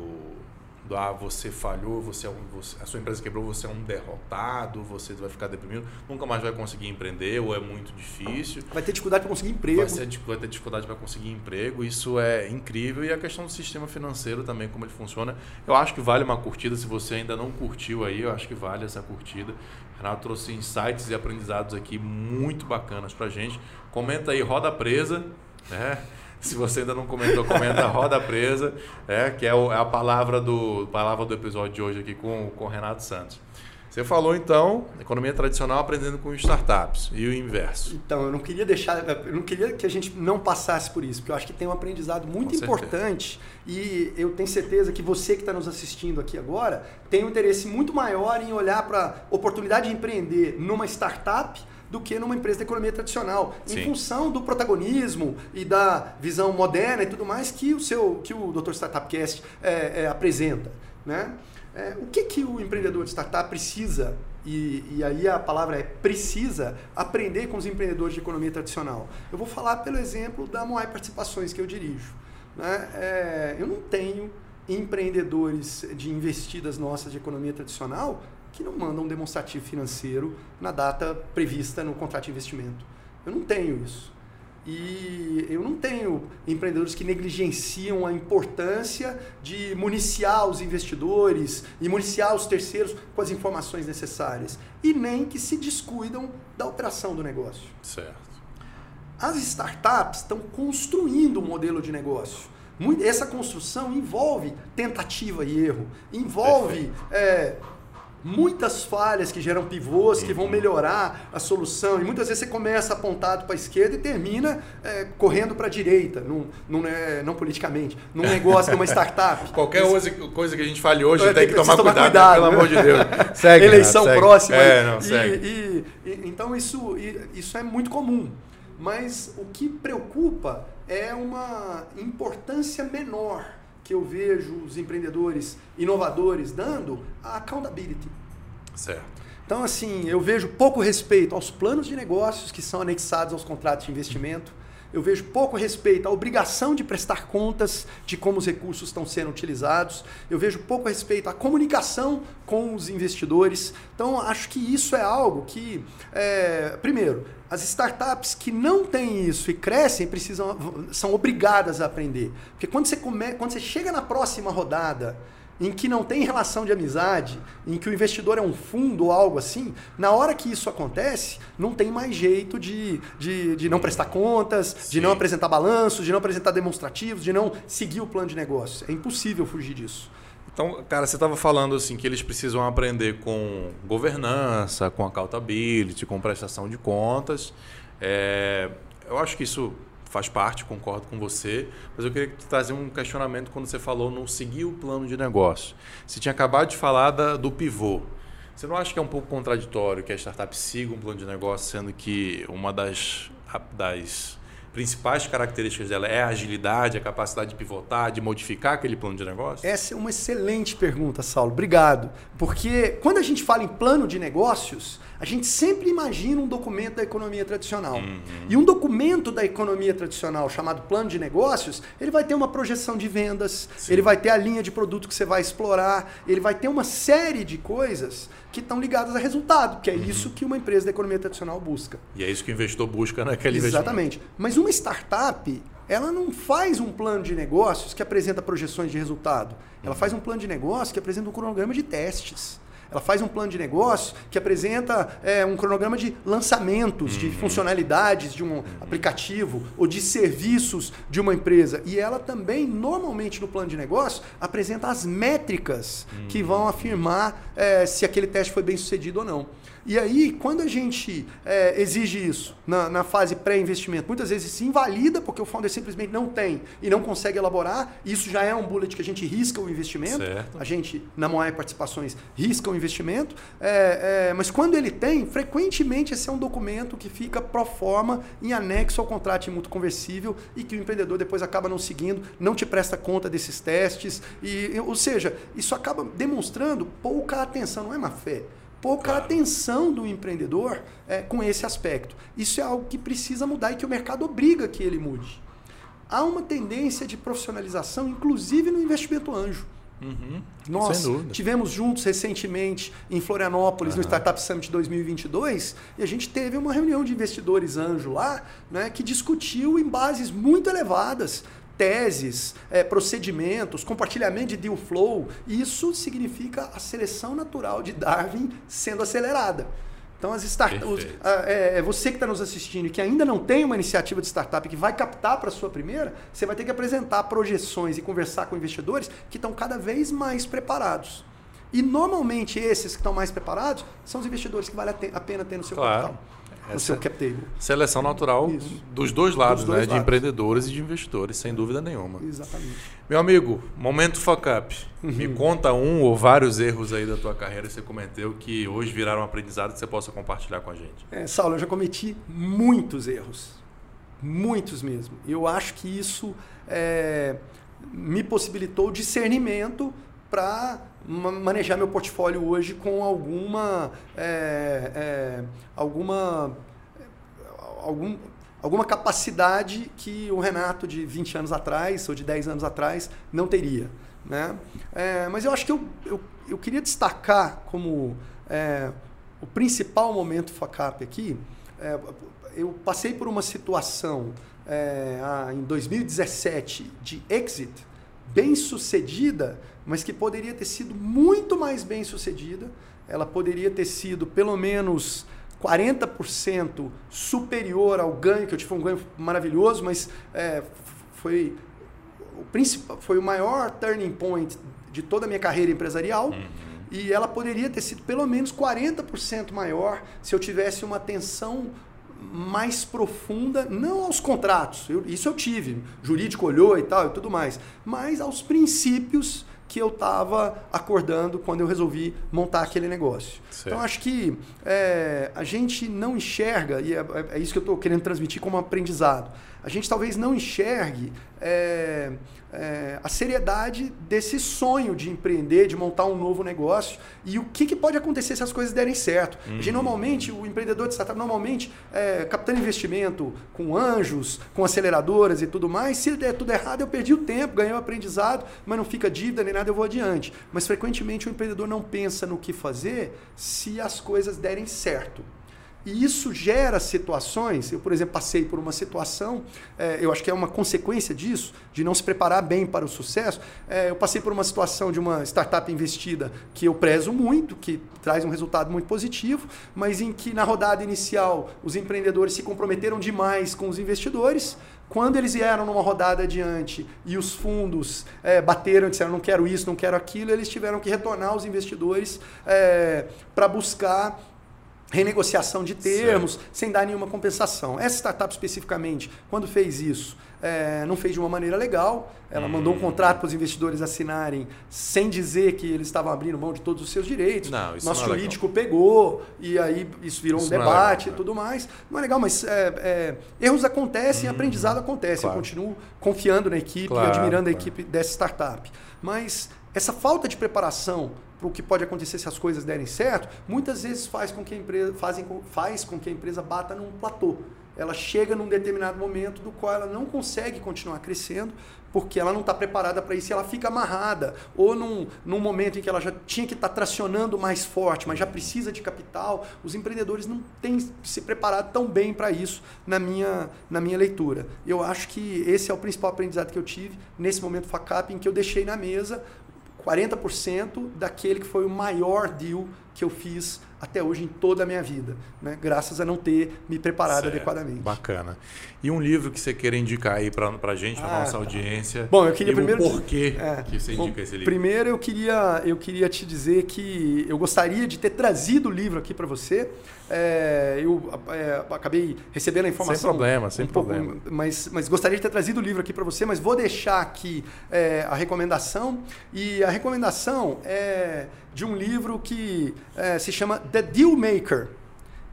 do ah, você falhou, você, é um, você, a sua empresa quebrou, você é um derrotado, você vai ficar deprimido, nunca mais vai conseguir empreender ou é muito difícil. Vai ter dificuldade para conseguir emprego. Vai, ser, vai ter dificuldade para conseguir emprego, isso é incrível. E a questão do sistema financeiro também, como ele funciona, eu acho que vale uma curtida. Se você ainda não curtiu aí, eu acho que vale essa curtida. Renato trouxe insights e aprendizados aqui muito bacanas para gente. Comenta aí, roda presa, né? Se você ainda não comentou, comenta Roda Presa, é, que é, é a palavra do, palavra do episódio de hoje aqui com, com o Renato Santos. Você falou então, economia tradicional aprendendo com startups e o inverso. Então, eu não queria deixar, eu não queria que a gente não passasse por isso, porque eu acho que tem um aprendizado muito com importante certeza. e eu tenho certeza que você que está nos assistindo aqui agora tem um interesse muito maior em olhar para a oportunidade de empreender numa startup do que numa empresa de economia tradicional, Sim. em função do protagonismo e da visão moderna e tudo mais que o seu que o Dr. Startupcast é, é, apresenta, né? É, o que, que o empreendedor de startup precisa e, e, aí a palavra é precisa aprender com os empreendedores de economia tradicional. Eu vou falar pelo exemplo da Moai Participações que eu dirijo. Né? É, eu não tenho empreendedores de investidas nossas de economia tradicional que não mandam um demonstrativo financeiro na data prevista no contrato de investimento. Eu não tenho isso. E eu não tenho empreendedores que negligenciam a importância de municiar os investidores e municiar os terceiros com as informações necessárias. E nem que se descuidam da operação do negócio. Certo. As startups estão construindo um modelo de negócio. Essa construção envolve tentativa e erro, envolve é, muitas falhas que geram pivôs, que vão uhum. melhorar a solução. E muitas vezes você começa apontado para a esquerda e termina é, correndo para a direita, num, num, é, não politicamente, num negócio, numa startup. Qualquer Esse, coisa que a gente fale hoje é, tem, que, tomar cuidado, cuidado, pelo né? amor de Deus. Segue, Eleição segue. próxima. É, não, segue. E, e, então isso, isso é muito comum. Mas o que preocupa é uma importância menor que eu vejo os empreendedores inovadores dando a accountability. Certo. Então, assim, eu vejo pouco respeito aos planos de negócios que são anexados aos contratos de investimento. Eu vejo pouco respeito à obrigação de prestar contas de como os recursos estão sendo utilizados. Eu vejo pouco respeito à comunicação com os investidores. Então, acho que isso é algo que, é, primeiro, as startups que não têm isso e crescem precisam, são obrigadas a aprender. Porque quando você, come, quando você chega na próxima rodada, em que não tem relação de amizade, em que o investidor é um fundo ou algo assim, na hora que isso acontece, não tem mais jeito de, de, de não prestar contas, Sim. de não apresentar balanços, de não apresentar demonstrativos, de não seguir o plano de negócio. É impossível fugir disso. Então, cara, você estava falando assim que eles precisam aprender com governança, com accountability, com prestação de contas. É, eu acho que isso faz parte, concordo com você, mas eu queria trazer um questionamento quando você falou não seguir o plano de negócio. Você tinha acabado de falar da, do pivô. Você não acha que é um pouco contraditório que a startup siga um plano de negócio, sendo que uma das, das principais características dela é a agilidade, a capacidade de pivotar, de modificar aquele plano de negócio? Essa é uma excelente pergunta, Saulo. Obrigado. Porque quando a gente fala em plano de negócios, a gente sempre imagina um documento da economia tradicional. Uhum. E um documento da economia tradicional chamado plano de negócios, ele vai ter uma projeção de vendas, Sim. ele vai ter a linha de produto que você vai explorar, ele vai ter uma série de coisas que estão ligadas a resultado, que é uhum. isso que uma empresa da economia tradicional busca. E é isso que o investidor busca naquele Exatamente. Mas uma startup, ela não faz um plano de negócios que apresenta projeções de resultado. Ela uhum. faz um plano de negócio que apresenta um cronograma de testes. Ela faz um plano de negócio que apresenta é, um cronograma de lançamentos, uhum. de funcionalidades de um uhum. aplicativo ou de serviços de uma empresa. E ela também, normalmente, no plano de negócio, apresenta as métricas uhum. que vão afirmar é, se aquele teste foi bem sucedido ou não. E aí, quando a gente é, exige isso na, na fase pré-investimento, muitas vezes se invalida porque o founder simplesmente não tem e não consegue elaborar. Isso já é um bullet que a gente risca o investimento. Certo. A gente, na Moai Participações, risca o investimento. É, é, mas quando ele tem, frequentemente esse é um documento que fica pro forma em anexo ao contrato de mútuo conversível e que o empreendedor depois acaba não seguindo, não te presta conta desses testes. E, ou seja, isso acaba demonstrando pouca atenção, não é má fé pouca claro. atenção do empreendedor é, com esse aspecto. Isso é algo que precisa mudar e que o mercado obriga que ele mude. Há uma tendência de profissionalização, inclusive no investimento anjo. Uhum. Nós tivemos juntos recentemente em Florianópolis, uhum. no Startup Summit 2022, e a gente teve uma reunião de investidores anjo lá, né, que discutiu em bases muito elevadas teses, é, procedimentos, compartilhamento de deal flow. Isso significa a seleção natural de Darwin sendo acelerada. Então, as startups, é, é, você que está nos assistindo e que ainda não tem uma iniciativa de startup que vai captar para a sua primeira, você vai ter que apresentar projeções e conversar com investidores que estão cada vez mais preparados. E normalmente esses que estão mais preparados são os investidores que vale a pena ter no seu claro. capital o seu cap table. Seleção natural Isso. dos dois lados, dos dois né? Lados. De empreendedores e de investidores, sem dúvida nenhuma. Exatamente. Meu amigo, momento fuck up. Uhum. Me conta um ou vários erros aí da tua carreira que você cometeu que hoje viraram um aprendizado que você possa compartilhar com a gente. É, Saulo, eu já cometi muitos erros. Muitos mesmo. Eu acho que isso é, me possibilitou discernimento para manejar meu portfólio hoje com alguma é, é, alguma algum, alguma capacidade que o Renato de 20 anos atrás ou de 10 anos atrás não teria. Né? É, mas eu acho que eu, eu, eu queria destacar como é, o principal momento FACAP aqui, é, eu passei por uma situação é, em 2017 de exit bem sucedida, mas que poderia ter sido muito mais bem sucedida. Ela poderia ter sido pelo menos 40% superior ao ganho, que eu tive um ganho maravilhoso, mas é, foi, o principal, foi o maior turning point de toda a minha carreira empresarial. Uhum. E ela poderia ter sido pelo menos 40% maior se eu tivesse uma atenção mais profunda, não aos contratos, eu, isso eu tive, jurídico olhou e tal e tudo mais, mas aos princípios que eu estava acordando quando eu resolvi montar aquele negócio. Certo. Então acho que é, a gente não enxerga, e é, é isso que eu estou querendo transmitir como aprendizado, a gente talvez não enxergue é, é, a seriedade desse sonho de empreender, de montar um novo negócio e o que, que pode acontecer se as coisas derem certo. Uhum. A gente, uhum. normalmente, o empreendedor de startup, normalmente, é, captando investimento com anjos, com aceleradoras e tudo mais, se der tudo errado, eu perdi o tempo, ganhei o aprendizado, mas não fica dívida nem nada, eu vou adiante. Mas frequentemente o empreendedor não pensa no que fazer se as coisas derem certo. E isso gera situações. Eu, por exemplo, passei por uma situação, é, eu acho que é uma consequência disso, de não se preparar bem para o sucesso. É, eu passei por uma situação de uma startup investida que eu prezo muito, que traz um resultado muito positivo, mas em que na rodada inicial os empreendedores se comprometeram demais com os investidores. Quando eles vieram numa rodada adiante e os fundos é, bateram disseram não quero isso, não quero aquilo, eles tiveram que retornar aos investidores é, para buscar renegociação de termos, certo. sem dar nenhuma compensação. Essa startup especificamente, quando fez isso, é, não fez de uma maneira legal. Ela hum. mandou um contrato para os investidores assinarem sem dizer que eles estavam abrindo mão de todos os seus direitos. Não, isso Nosso não é jurídico legal. pegou e aí isso virou isso um debate é legal, e tudo mais. Não é legal, mas é, é erros acontecem, hum, aprendizado acontece. Claro. Eu continuo confiando na equipe claro, e admirando a equipe dessa startup. Mas essa falta de preparação para o que pode acontecer se as coisas derem certo, muitas vezes faz com que a empresa, fazem, faz com que a empresa bata num platô. Ela chega num determinado momento do qual ela não consegue continuar crescendo, porque ela não está preparada para isso e ela fica amarrada. Ou num, num momento em que ela já tinha que estar tá tracionando mais forte, mas já precisa de capital, os empreendedores não têm se preparado tão bem para isso na minha, na minha leitura. Eu acho que esse é o principal aprendizado que eu tive nesse momento FACAP, em que eu deixei na mesa 40% daquele que foi o maior deal que eu fiz até hoje em toda a minha vida, né? graças a não ter me preparado certo, adequadamente. Bacana. E um livro que você queira indicar aí para a gente, para ah, nossa tá. audiência? Bom, eu queria e primeiro. O porquê é, que você indica bom, esse livro? Primeiro, eu queria, eu queria te dizer que eu gostaria de ter trazido o livro aqui para você. É, eu é, acabei recebendo a informação. Sem problema, sem um problema. Pouco, mas, mas gostaria de ter trazido o livro aqui para você, mas vou deixar aqui é, a recomendação. E a recomendação é de um livro que é, se chama The Deal Maker.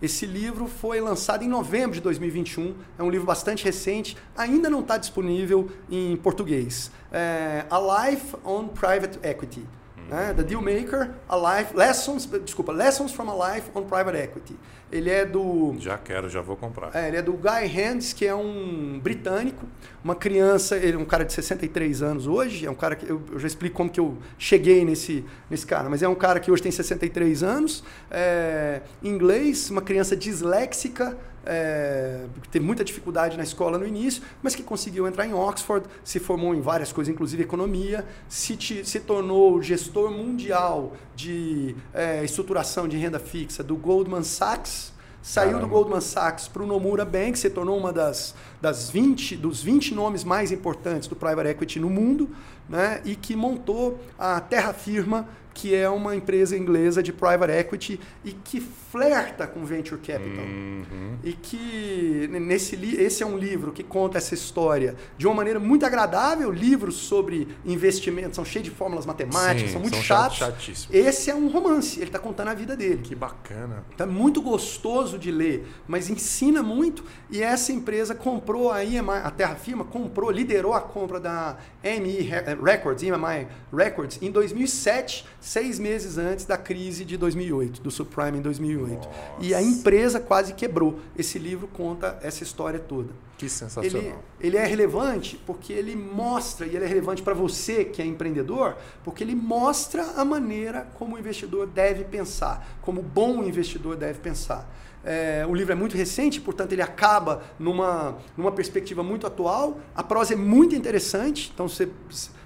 Esse livro foi lançado em novembro de 2021, é um livro bastante recente, ainda não está disponível em português. É, a Life on Private Equity. Né? The Deal Maker, a Life, Lessons, desculpa, Lessons from a Life on Private Equity. Ele é do. Já quero, já vou comprar. É, ele é do Guy Hands, que é um britânico, uma criança, ele é um cara de 63 anos hoje, é um cara que eu, eu já explico como que eu cheguei nesse, nesse cara, mas é um cara que hoje tem 63 anos, é, inglês, uma criança disléxica, é, teve muita dificuldade na escola no início, mas que conseguiu entrar em Oxford, se formou em várias coisas, inclusive economia, se, te, se tornou gestor mundial de é, estruturação de renda fixa do Goldman Sachs, saiu Caramba. do Goldman Sachs para o Nomura Bank, se tornou uma das, das 20, dos 20 nomes mais importantes do private equity no mundo, né, e que montou a Terra Firma, que é uma empresa inglesa de private equity e que flerta com venture capital. Uhum. E que nesse esse é um livro que conta essa história de uma maneira muito agradável. Livros sobre investimentos são cheios de fórmulas matemáticas, Sim, são muito são chatos. Chatíssimos. Esse é um romance, ele está contando a vida dele. Que bacana. Então, é muito gostoso de ler, mas ensina muito. E essa empresa comprou a a Terra Firma comprou, liderou a compra da EMI Records, EMI Records, em 2007 seis meses antes da crise de 2008, do subprime em 2008. Nossa. E a empresa quase quebrou. Esse livro conta essa história toda. Que sensacional. Ele, ele é relevante porque ele mostra, e ele é relevante para você que é empreendedor, porque ele mostra a maneira como o investidor deve pensar, como o bom investidor deve pensar. É, o livro é muito recente, portanto ele acaba numa, numa perspectiva muito atual. A prosa é muito interessante, então você,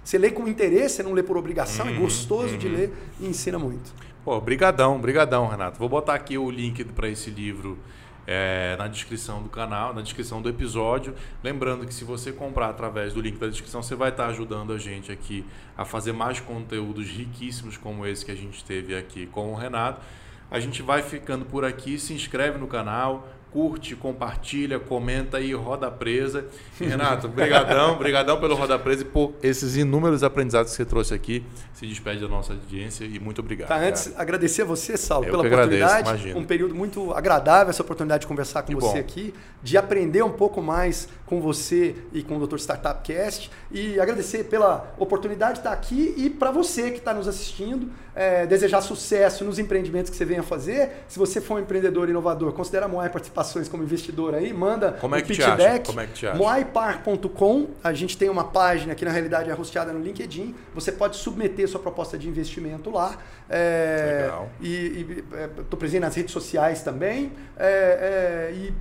você lê com interesse, você não lê por obrigação, é uhum, é gostoso uhum. de ler e ensina muito. Pô, brigadão, brigadão, Renato. Vou botar aqui o link para esse livro é, na descrição do canal, na descrição do episódio. Lembrando que se você comprar através do link da descrição, você vai estar ajudando a gente aqui a fazer mais conteúdos riquíssimos como esse que a gente teve aqui com o Renato. A gente vai ficando por aqui. Se inscreve no canal, curte, compartilha, comenta e roda presa. E, Renato, brigadão, brigadão pelo roda presa e por esses inúmeros aprendizados que você trouxe aqui. Se despede da nossa audiência e muito obrigado. Tá, antes cara. agradecer a você, Saulo, Eu pela oportunidade. Agradeço, um período muito agradável essa oportunidade de conversar com que você bom. aqui, de aprender um pouco mais com você e com o Dr. Startup Cast e agradecer pela oportunidade de estar aqui e para você que está nos assistindo, é, desejar sucesso nos empreendimentos que você venha fazer. Se você for um empreendedor inovador, considera a Moai participações como investidor aí, manda Como é que pitch deck. Como é que te acha? Moaipar.com, a gente tem uma página que na realidade é hosteada no LinkedIn. Você pode submeter sua proposta de investimento lá. É, Legal. E estou é, presente nas redes sociais também. É, é, e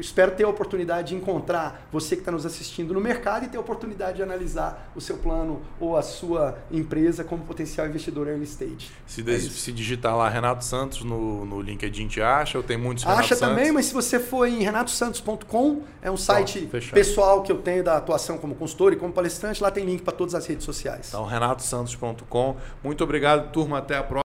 espero ter a oportunidade de encontrar você que está nos assistindo no mercado e ter a oportunidade de analisar o seu plano ou a sua empresa como potencial investidor early stage. Se, é se digitar lá Renato Santos no, no LinkedIn, te acha? Ou tem muitos Renato Acha Santos? também, mas se você for em renatosantos.com, é um site pessoal que eu tenho da atuação como consultor e como palestrante, lá tem link para todas as redes sociais. Então, renatosantos.com. Muito obrigado, turma. Até a próxima.